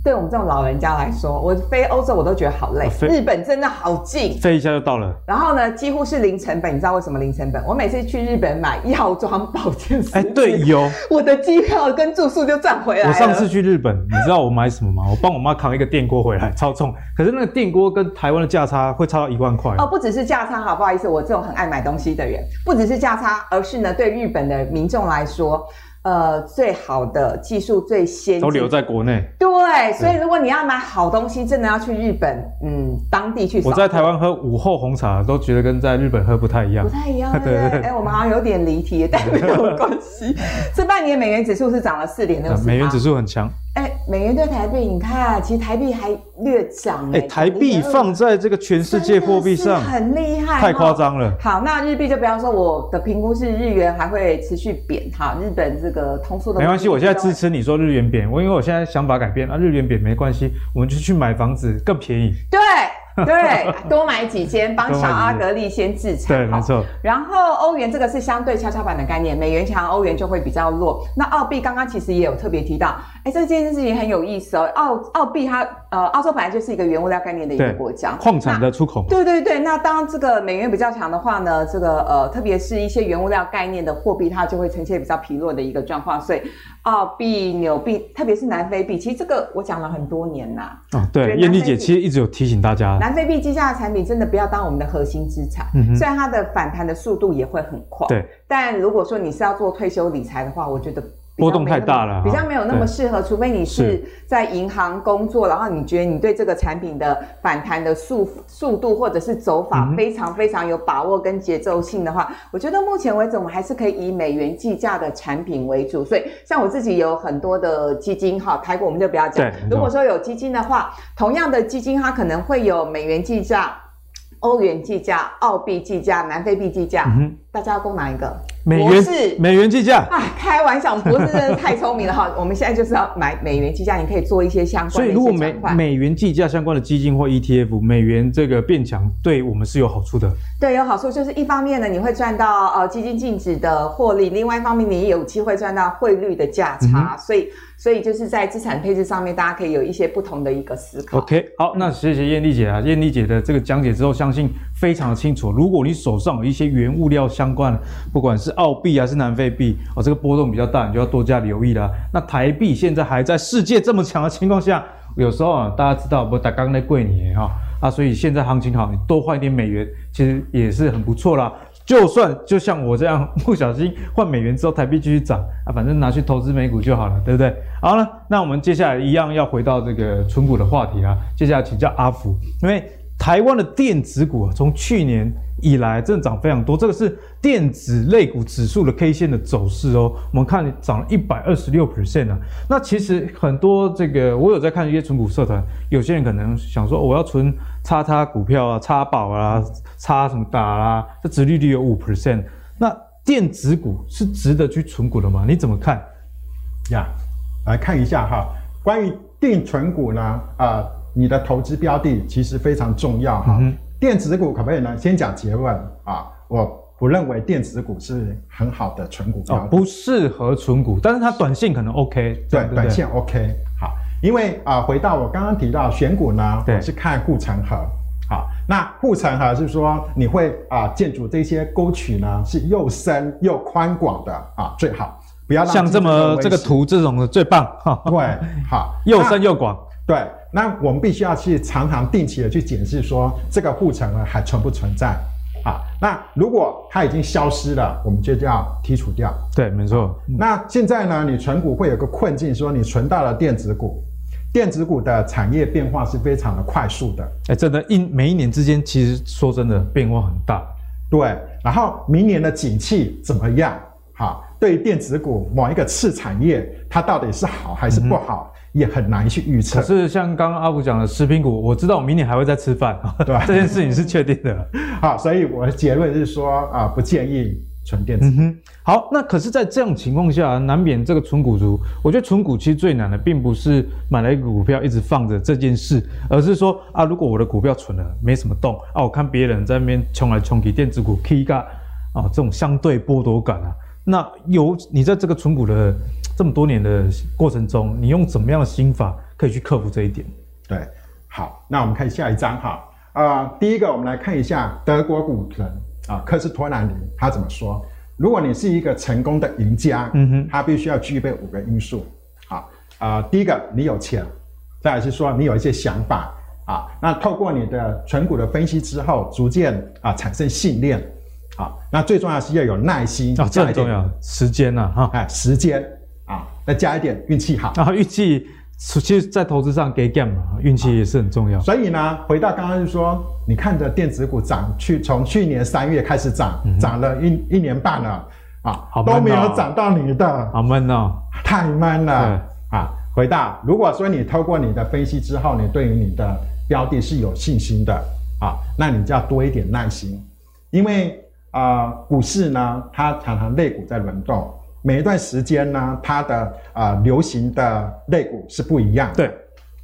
对我们这种老人家来说，我飞欧洲我都觉得好累。日本真的好近，飞一下就到了。然后呢，几乎是零成本。你知道为什么零成本？我每次去日本买药妆、保健食品，哎，对，有 *laughs* 我的机票跟住宿就赚回来了。我上次去日本，你知道我买什么吗？我帮我妈扛一个电锅回来，超重。可是那个电锅跟台湾的价差会差到一万块。哦，不只是价差，好不好意思，我这种很爱买东西的人，不只是价差，而是呢，对日本的民众来说。呃，最好的技术最先都留在国内。对，所以如果你要买好东西，真的要去日本，嗯，当地去。我在台湾喝午后红茶，都觉得跟在日本喝不太一样。不太一样，*laughs* 对不对？哎，我们好像有点离题，但没有关系。*laughs* 这半年美元指数是涨了四点六。美元指数很强。哎，美元对台币，你看，其实台币还略涨哎。台币放在这个全世界货币上很厉害，太夸张了。好，那日币就不要说，我的评估是日元还会持续贬哈。日本这个通缩的没关系，我现在支持你说日元贬，我因为我现在想法改变啊，日元贬没关系，我们就去买房子更便宜。对。对，*laughs* 多买几间，帮小阿格力先制产。对，没错。然后欧元这个是相对跷跷板的概念，美元强，欧元就会比较弱。那澳币刚刚其实也有特别提到，哎，这件事情很有意思哦。澳澳币它呃，澳洲本来就是一个原物料概念的一个国家，矿产的出口。对对对，那当这个美元比较强的话呢，这个呃，特别是一些原物料概念的货币，它就会呈现比较疲弱的一个状况。所以澳币、纽币，特别是南非币，其实这个我讲了很多年呐。哦，对，燕丽姐其实一直有提醒大家。南非币计价的产品真的不要当我们的核心资产，嗯、哼虽然它的反弹的速度也会很快，对。但如果说你是要做退休理财的话，我觉得。波动太大了，比较没有那么适合，除非你是在银行工作，然后你觉得你对这个产品的反弹的速速度或者是走法非常非常有把握跟节奏性的话，我觉得目前为止我们还是可以以美元计价的产品为主。所以像我自己有很多的基金，哈，台股我们就不要讲。如果说有基金的话，同样的基金它可能会有美元计价、欧元计价、澳币计价、南非币计价，大家要攻哪一个？美元是美元计价啊，开玩笑，博士真的太聪明了哈！我们现在就是要买美元计价，你可以做一些相关的。所以如果美美元计价相关的基金或 ETF，美元这个变强，对我们是有好处的。对，有好处，就是一方面呢，你会赚到呃基金净值的获利；另外一方面，你也有机会赚到汇率的价差。嗯、所以，所以就是在资产配置上面，大家可以有一些不同的一个思考。OK，好，那谢谢燕俐姐啊，燕俐姐的这个讲解之后，相信非常的清楚。如果你手上有一些原物料相关，不管是澳币还是南非币哦，这个波动比较大，你就要多加留意啦。那台币现在还在世界这么强的情况下，有时候啊，大家知道不？打刚那贵你哈啊，所以现在行情好，你多换一点美元，其实也是很不错啦。就算就像我这样不小心换美元之后，台币继续涨啊，反正拿去投资美股就好了，对不对？好了，那我们接下来一样要回到这个存股的话题啊。接下来请教阿福，因为台湾的电子股啊，从去年以来真的涨非常多，这个是电子类股指数的 K 线的走势哦。我们看涨了一百二十六 percent 啊。那其实很多这个我有在看一些存股社团，有些人可能想说，我要存叉叉股票啊，叉宝啊，叉什么打啦，这殖利率有五 percent。那电子股是值得去存股的吗？你怎么看？呀，来看一下哈，关于定存股呢，啊、呃，你的投资标的其实非常重要哈。嗯电子股可不可以呢？先讲结论啊，我不认为电子股是很好的存股标的，哦，不适合存股，但是它短线可能 OK，对，对短线 OK。好，因为啊，回到我刚刚提到选股呢，是看护城河。好，那护城河是说你会啊，建筑这些沟渠呢是又深又宽广的啊，最好不要像这么这个图这种的最棒。对，好，又深又广。对，那我们必须要去常常定期的去检视，说这个护城呢还存不存在啊？那如果它已经消失了，我们就要剔除掉。对，没错。那现在呢，你存股会有个困境，说你存到了电子股，电子股的产业变化是非常的快速的。哎，真的，一每一年之间，其实说真的变化很大。对，然后明年的景气怎么样？哈，对于电子股某一个次产业，它到底是好还是不好？嗯也很难去预测。可是像刚刚阿福讲的食品股，我知道我明年还会再吃饭，对吧？这件事情是确定的。*laughs* 好，所以我的结论是说啊，不建议纯电子。嗯哼，好，那可是，在这种情况下，难免这个纯股族，我觉得纯股其实最难的，并不是买了一个股票一直放着这件事，而是说啊，如果我的股票存了没什么动啊，我看别人在那边冲来冲去，电子股 K 嘎啊，这种相对剥夺感啊，那有你在这个存股的这么多年的过程中，你用怎么样的心法可以去克服这一点？对，好，那我们看下一章哈，啊、呃，第一个我们来看一下德国股神。啊，科斯托兰尼他怎么说？如果你是一个成功的赢家，嗯哼，他必须要具备五个因素。好，啊、呃，第一个你有钱，再来是说你有一些想法啊。那透过你的存股的分析之后，逐渐啊产生信念。好，那最重要是要有耐心啊，这很重要，时间呐、啊，哈，哎，时间啊，再加一点运气好，啊，运气。其实，在投资上给 game 嘛，运气也是很重要。所以呢，回到刚刚就是说，你看着电子股涨，去从去年三月开始涨，涨、嗯、了一一年半了啊，好、哦、都没有涨到你的，好闷哦，*laughs* 太闷了啊！回到，如果说你透过你的分析之后，你对于你的标的是有信心的啊，那你就要多一点耐心，因为啊、呃，股市呢，它常常类股在轮动。每一段时间呢，它的啊、呃、流行的类股是不一样的。对，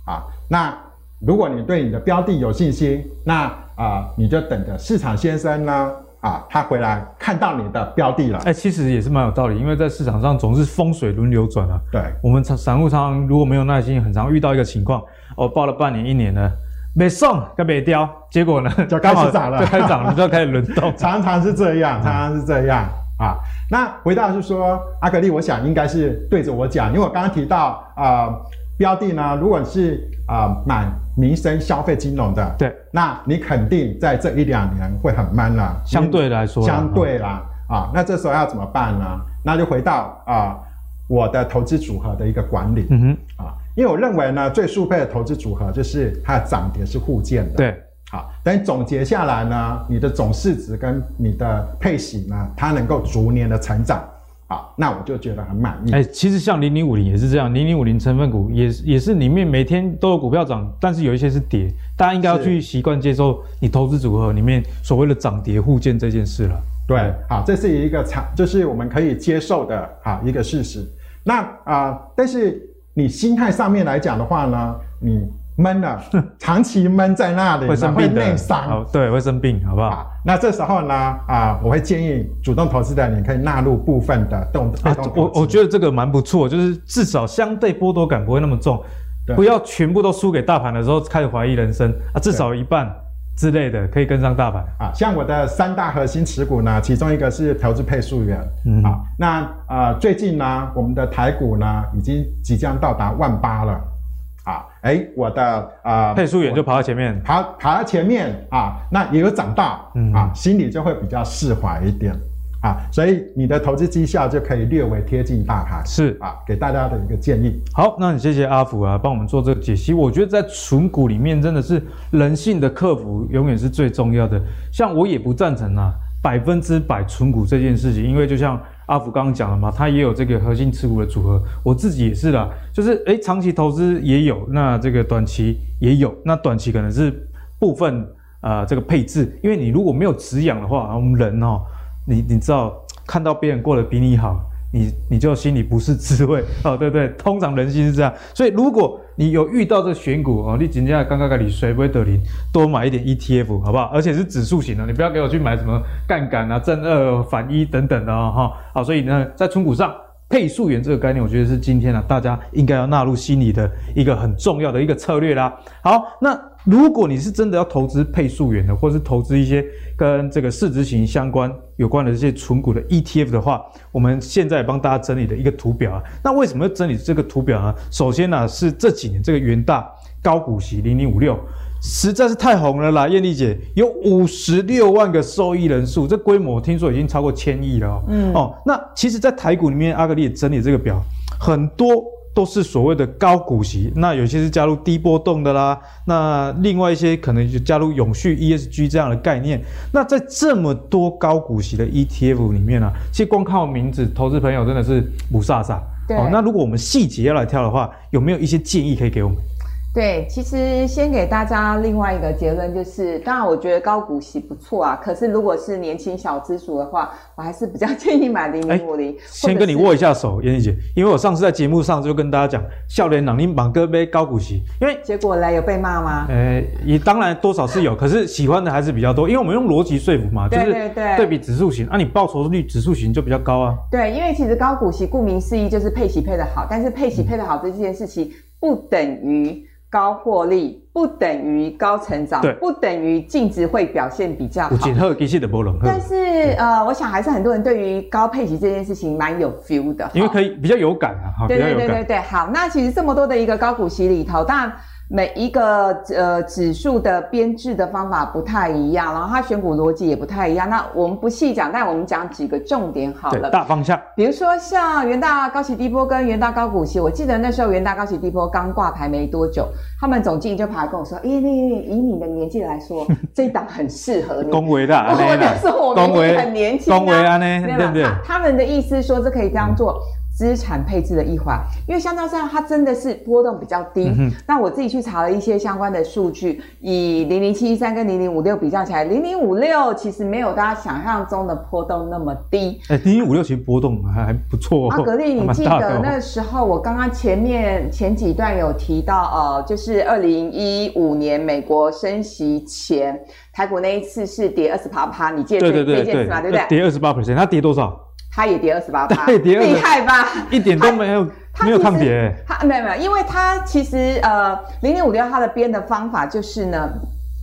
啊，那如果你对你的标的有信心，那啊、呃、你就等着市场先生呢啊他回来看到你的标的了。哎、欸，其实也是蛮有道理，因为在市场上总是风水轮流转啊。对，我们散户常常如果没有耐心，很常遇到一个情况，我报了半年、一年呢，没送，跟没掉，结果呢就开始涨了，就开始涨了，就要开始轮动，常常是这样，常常是这样。啊，那回到是说，阿格力，我想应该是对着我讲，因为我刚刚提到啊、呃，标的呢，如果是啊、呃、买民生消费金融的，对，那你肯定在这一两年会很闷了。相对来说，相对啦，啊，那这时候要怎么办呢？那就回到啊、呃，我的投资组合的一个管理，嗯哼，啊，因为我认为呢，最速配的投资组合就是它的涨跌是互见的，对。好，等总结下来呢，你的总市值跟你的配息呢，它能够逐年的成长，好，那我就觉得很满意。哎、欸，其实像零零五零也是这样，零零五零成分股也也是里面每天都有股票涨，但是有一些是跌，大家应该要去习惯接受你投资组合里面所谓的涨跌互见这件事了。对，好，这是一个长，就是我们可以接受的啊一个事实。那啊、呃，但是你心态上面来讲的话呢，你。闷了，*laughs* 长期闷在那里会生病对，会生病，好不好？啊、那这时候呢，啊，我会建议主动投资的你可以纳入部分的动被动、啊、我我觉得这个蛮不错，就是至少相对剥夺感不会那么重，不要全部都输给大盘的时候开始怀疑人生啊，至少一半之类的可以跟上大盘。啊。像我的三大核心持股呢，其中一个是投资配速元，嗯，啊，那啊最近呢，我们的台股呢已经即将到达万八了。啊，哎，我的啊，呃、配速员就跑到前面，爬爬到前面啊，那也有长大，嗯啊，心里就会比较释怀一点啊，所以你的投资绩效就可以略微贴近大盘，是啊，给大家的一个建议。好，那你谢谢阿福啊，帮我们做这个解析。我觉得在存股里面，真的是人性的克服永远是最重要的。像我也不赞成啊，百分之百存股这件事情，因为就像。阿福刚刚讲了嘛，他也有这个核心持股的组合，我自己也是啦，就是诶长期投资也有，那这个短期也有，那短期可能是部分啊、呃、这个配置，因为你如果没有止痒的话，我们人哦，你你知道看到别人过得比你好。你你就心里不是滋味哦，对不对？通常人性是这样，所以如果你有遇到这选股哦，你今天刚刚跟你谁不会得零，多买一点 ETF 好不好？而且是指数型的，你不要给我去买什么杠杆啊、正二反一等等的哦哈。好，所以呢，在存股上。配速元这个概念，我觉得是今天呢、啊，大家应该要纳入心里的一个很重要的一个策略啦。好，那如果你是真的要投资配速元的，或是投资一些跟这个市值型相关有关的这些存股的 ETF 的话，我们现在帮大家整理的一个图表啊。那为什么要整理这个图表呢？首先呢、是这几年这个元大高股息零零五六。实在是太红了啦，艳丽姐有五十六万个受益人数，这规模听说已经超过千亿了哦。嗯哦，那其实，在台股里面，阿格力整理这个表，很多都是所谓的高股息，那有些是加入低波动的啦，那另外一些可能就加入永续 ESG 这样的概念。那在这么多高股息的 ETF 里面呢、啊，其实光靠名字，投资朋友真的是雾煞煞。对。哦，那如果我们细节要来挑的话，有没有一些建议可以给我们？对，其实先给大家另外一个结论，就是当然我觉得高股息不错啊，可是如果是年轻小资族的话，我还是比较 *laughs* 建议买零零五零。先跟你握一下手，妍妮姐，因为我上次在节目上就跟大家讲，少年郎您绑哥杯高股息，因为结果呢有被骂吗？呃，也当然多少是有，可是喜欢的还是比较多，因为我们用逻辑说服嘛，就是对比指数型，啊你报酬率指数型就比较高啊。对，因为其实高股息顾名思义就是配息配得好，但是配息配得好这件事情不等于。高获利不等于高成长，不等于净值会表现比较好。但是呃，我想还是很多人对于高配息这件事情蛮有 feel 的，因为可以比较有感啊。对对对对对，好，那其实这么多的一个高股息里头，当然。每一个呃指数的编制的方法不太一样，然后它选股逻辑也不太一样。那我们不细讲，但我们讲几个重点好了。大方向。比如说像元大高息低波跟元大高股息，我记得那时候元大高息低波刚挂牌没多久，他们总经理就跑来跟我说：“咦、欸，你以你的年纪来说，*laughs* 这一档很适合你。”恭维的，*laughs* 我就说我明明很年轻、啊，恭维啊，呢对不对？他们的意思说这可以这样做。嗯资产配置的一环，因为相较上它真的是波动比较低。嗯、那我自己去查了一些相关的数据，以零零七一三跟零零五六比较起来，零零五六其实没有大家想象中的波动那么低。哎、欸，零零五六其实波动还还不错、哦。阿格力，你记得那时候我刚刚前面前几段有提到，呃，就是二零一五年美国升息前，台股那一次是跌二十八趴，你记得这这件事吗？对不对？跌二十八 percent，它跌多少？它 *laughs* 也跌二十八趴，厉害吧？*laughs* 一点都没有，没有抗跌。它没有没有，因为它其实呃，零零五六它的编的方法就是呢，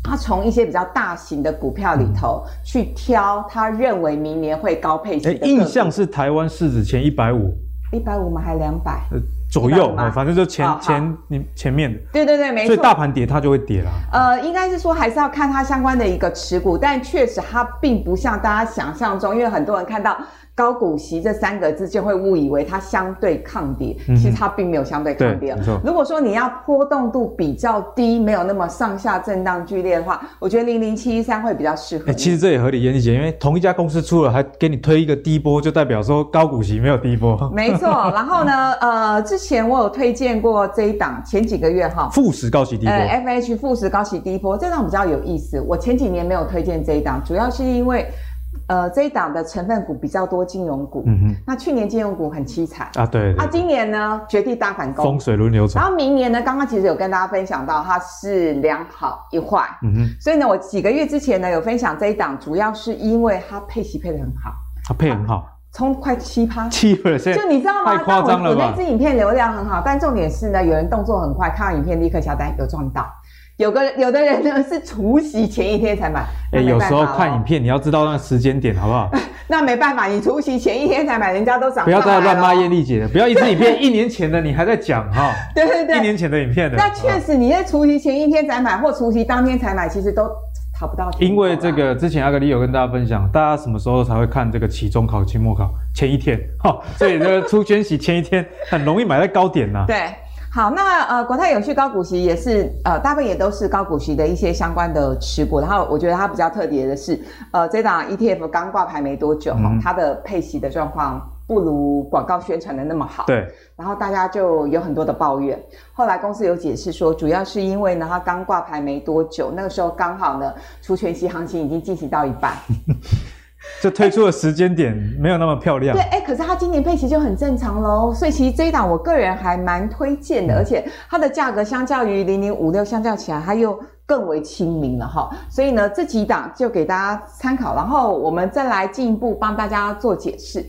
它从一些比较大型的股票里头去挑，他认为明年会高配印象是台湾市值前一百五，一百五吗？还两百？呃，左右啊，反正就前前你前面的。对对对，没错。所以大盘跌，它就会跌了。呃，应该是说还是要看它相关的一个持股，但确实它并不像大家想象中，因为很多人看到。高股息这三个字就会误以为它相对抗跌，嗯、其实它并没有相对抗跌。如果说你要波动度比较低，没有那么上下震荡剧烈的话，我觉得零零七一三会比较适合、欸。其实这也合理，妍妮姐，因为同一家公司出了，还给你推一个低波，就代表说高股息没有低波。没错。*laughs* 然后呢，呃，之前我有推荐过这一档，前几个月哈，富时高息低波。呃，F H 富时高息低波这档比较有意思。我前几年没有推荐这一档，主要是因为。呃，这一档的成分股比较多，金融股。嗯哼。那去年金融股很凄惨啊，对，对。啊，今年呢，绝地大反攻，风水轮流转。然后明年呢，刚刚其实有跟大家分享到，它是两好一坏。嗯哼。所以呢，我几个月之前呢有分享这一档，主要是因为它配息配得很好。它配很好，冲快七趴。七 percent。就你知道吗？太夸张了？我那支影片流量很好，但重点是呢，有人动作很快，看完影片立刻下单，有赚到。有个有的人呢是除夕前一天才买，哎、欸，有时候看影片你要知道那个时间点，好不好？*laughs* 那没办法，你除夕前一天才买，人家都涨。不要再乱骂艳丽姐了，不要一支影片 *laughs* 一年前的你还在讲哈。对对对，一年前的影片的。那确实，你在除夕前一天才买或除夕当天才买，其实都讨不到。因为这个之前阿格力有跟大家分享，大家什么时候才会看这个期中考、期末考前一天？哈，所以这个除权息前一天很容易买在高点呐。对。好，那呃，国泰永续高股息也是呃，大部分也都是高股息的一些相关的持股。然后我觉得它比较特别的是，呃，这档 ETF 刚挂牌没多久，嗯、它的配息的状况不如广告宣传的那么好。对。然后大家就有很多的抱怨。后来公司有解释说，主要是因为呢，它刚挂牌没多久，那个时候刚好呢，除权息行情已经进行到一半。*laughs* 就推出的时间点没有那么漂亮。对，哎，可是它今年配齐就很正常喽，所以其实这一档我个人还蛮推荐的，嗯、而且它的价格相较于零零五六相较起来，它又更为亲民了哈。所以呢，这几档就给大家参考，然后我们再来进一步帮大家做解释。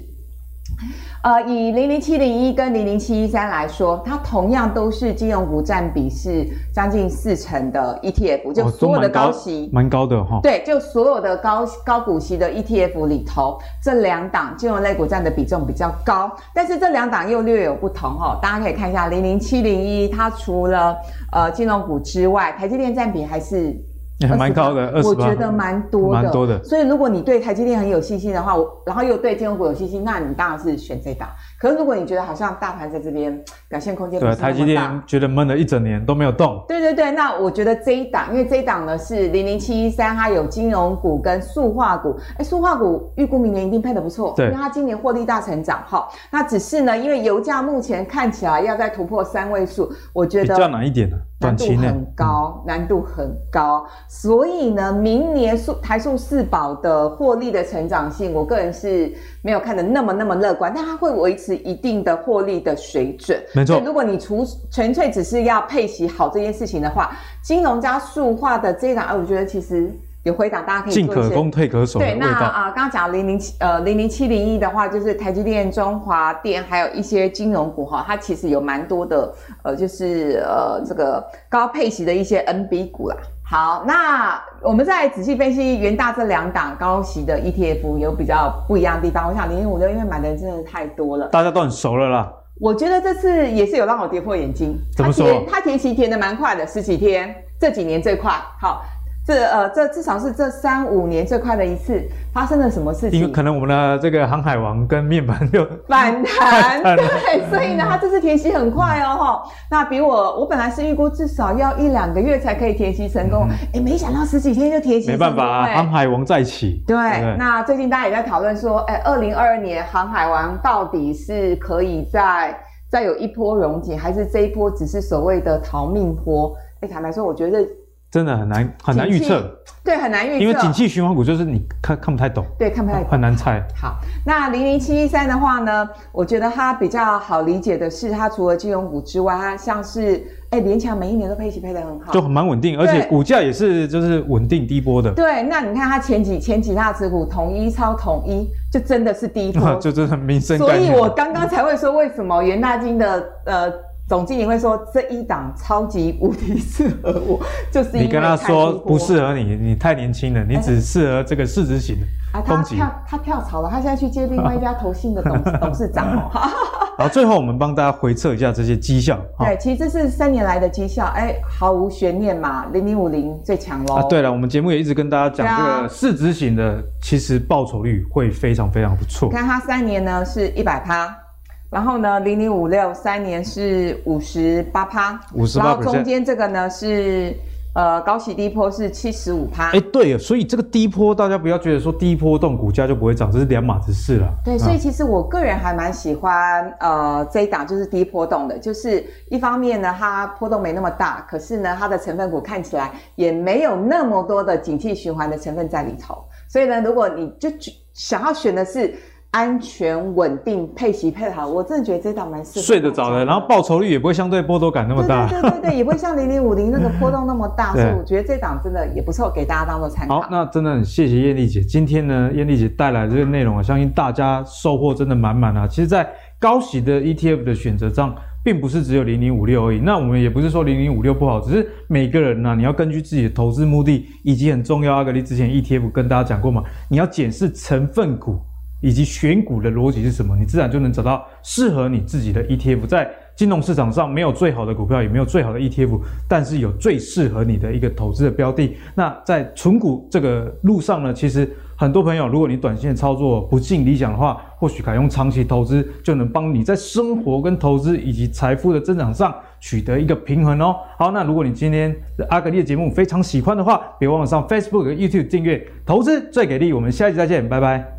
呃，以零零七零一跟零零七一三来说，它同样都是金融股占比是将近四成的 ETF，就所有的高息，蛮、哦、高，高的哈、哦。对，就所有的高高股息的 ETF 里头，这两档金融类股占的比重比较高，但是这两档又略有不同哈、哦。大家可以看一下零零七零一，它除了呃金融股之外，台积电占比还是。也 *laughs* 蛮高的，我觉得蛮多的，蛮多的。所以如果你对台积电很有信心的话，然后又对金融股有信心，那你当然是选这档。可是如果你觉得好像大盘在这边表现空间不是那么大，台积电觉得闷了一整年都没有动。对对对，那我觉得这一档，因为这一档呢是零零七一三，它有金融股跟塑化股。哎，塑化股预估明年一定配得不错，对，因为它今年获利大成长。哈，那只是呢，因为油价目前看起来要再突破三位数，我觉得比较难一点的。难度很高，难度很高，所以呢，明年数台塑四宝的获利的成长性，我个人是没有看的那么那么乐观，但它会维持一定的获利的水准。没错，如果你除纯粹只是要配息好这件事情的话，金融加塑化的这一档，哎，我觉得其实。有回档，大家可以进可攻退可守。对，那啊，刚刚讲零零七呃零零七零一的话，就是台积电、中华电，还有一些金融股哈，它其实有蛮多的呃，就是呃这个高配息的一些 NB 股啦。好，那我们再仔细分析元大这两档高息的 ETF 有比较不一样的地方。我想零零五六因为买的人真的太多了，大家都很熟了啦。我觉得这次也是有让我跌破眼镜。怎么说？它填息填的蛮快的，十几天，这几年最快。好。这呃，这至少是这三五年最快的一次，发生了什么事情？因为可能我们的这个航海王跟面板就反弹，*laughs* 对，所以呢，它这次填息很快哦，哈、嗯。那比我，我本来是预估至少要一两个月才可以填息成功，哎、嗯，没想到十几天就填息。没办法啊，航海王再起。对，对那最近大家也在讨论说，哎，二零二二年航海王到底是可以在再有一波溶解，还是这一波只是所谓的逃命波？哎，坦白说，我觉得。真的很难很难预测，对，很难预测，因为景气循环股就是你看看不太懂，对，看不太懂，很难猜。好，那零零七一三的话呢，我觉得它比较好理解的是，它除了金融股之外，它像是哎联强每一年都配息配得很好，就很蛮稳定，而且股价也是就是稳定低波的。对，那你看它前几前几大持股统一超统一，就真的是低波，*laughs* 就真的民生。所以我刚刚才会说，为什么元大金的呃。总经理会说，这一档超级无敌适合我，*laughs* 就是你跟他说不适合你，你太年轻了，你只适合这个市值型的。啊，他跳他跳槽了，他现在去接另外一家投信的董董事长哦。*laughs* 好，最后我们帮大家回测一下这些绩效。对，其实这是三年来的绩效，哎，毫无悬念嘛，零零五零最强喽。啊，对了，我们节目也一直跟大家讲，这个市值型的其实报酬率会非常非常不错。看它三年呢是一百趴。然后呢，零零五六三年是五十八趴，五十八，然后中间这个呢是呃高息低坡是七十五趴。哎，对，所以这个低坡大家不要觉得说低波动股价就不会涨，这是两码子事了。对，所以其实我个人还蛮喜欢呃这一档就是低波动的，就是一方面呢它波动没那么大，可是呢它的成分股看起来也没有那么多的景气循环的成分在里头，所以呢如果你就想要选的是。安全稳定配息配好，我真的觉得这档蛮适合睡得着的，然后报酬率也不会相对波动感那么大，对对对对，也不会像零零五零那个波动那么大，所以我觉得这档真的也不错，给大家当做参考。好，那真的很谢谢艳丽姐，今天呢，艳丽姐带来这个内容啊，相信大家收获真的满满啊。其实，在高息的 ETF 的选择上，并不是只有零零五六而已。那我们也不是说零零五六不好，只是每个人呢、啊，你要根据自己的投资目的以及很重要，阿格力之前 ETF 跟大家讲过嘛，你要检视成分股。以及选股的逻辑是什么？你自然就能找到适合你自己的 ETF。在金融市场上，没有最好的股票，也没有最好的 ETF，但是有最适合你的一个投资的标的。那在存股这个路上呢，其实很多朋友，如果你短线操作不尽理想的话，或许改用长期投资，就能帮你在生活跟投资以及财富的增长上取得一个平衡哦。好，那如果你今天阿格力的节目非常喜欢的话，别忘了上 Facebook 和 YouTube 订阅《投资最给力》。我们下期再见，拜拜。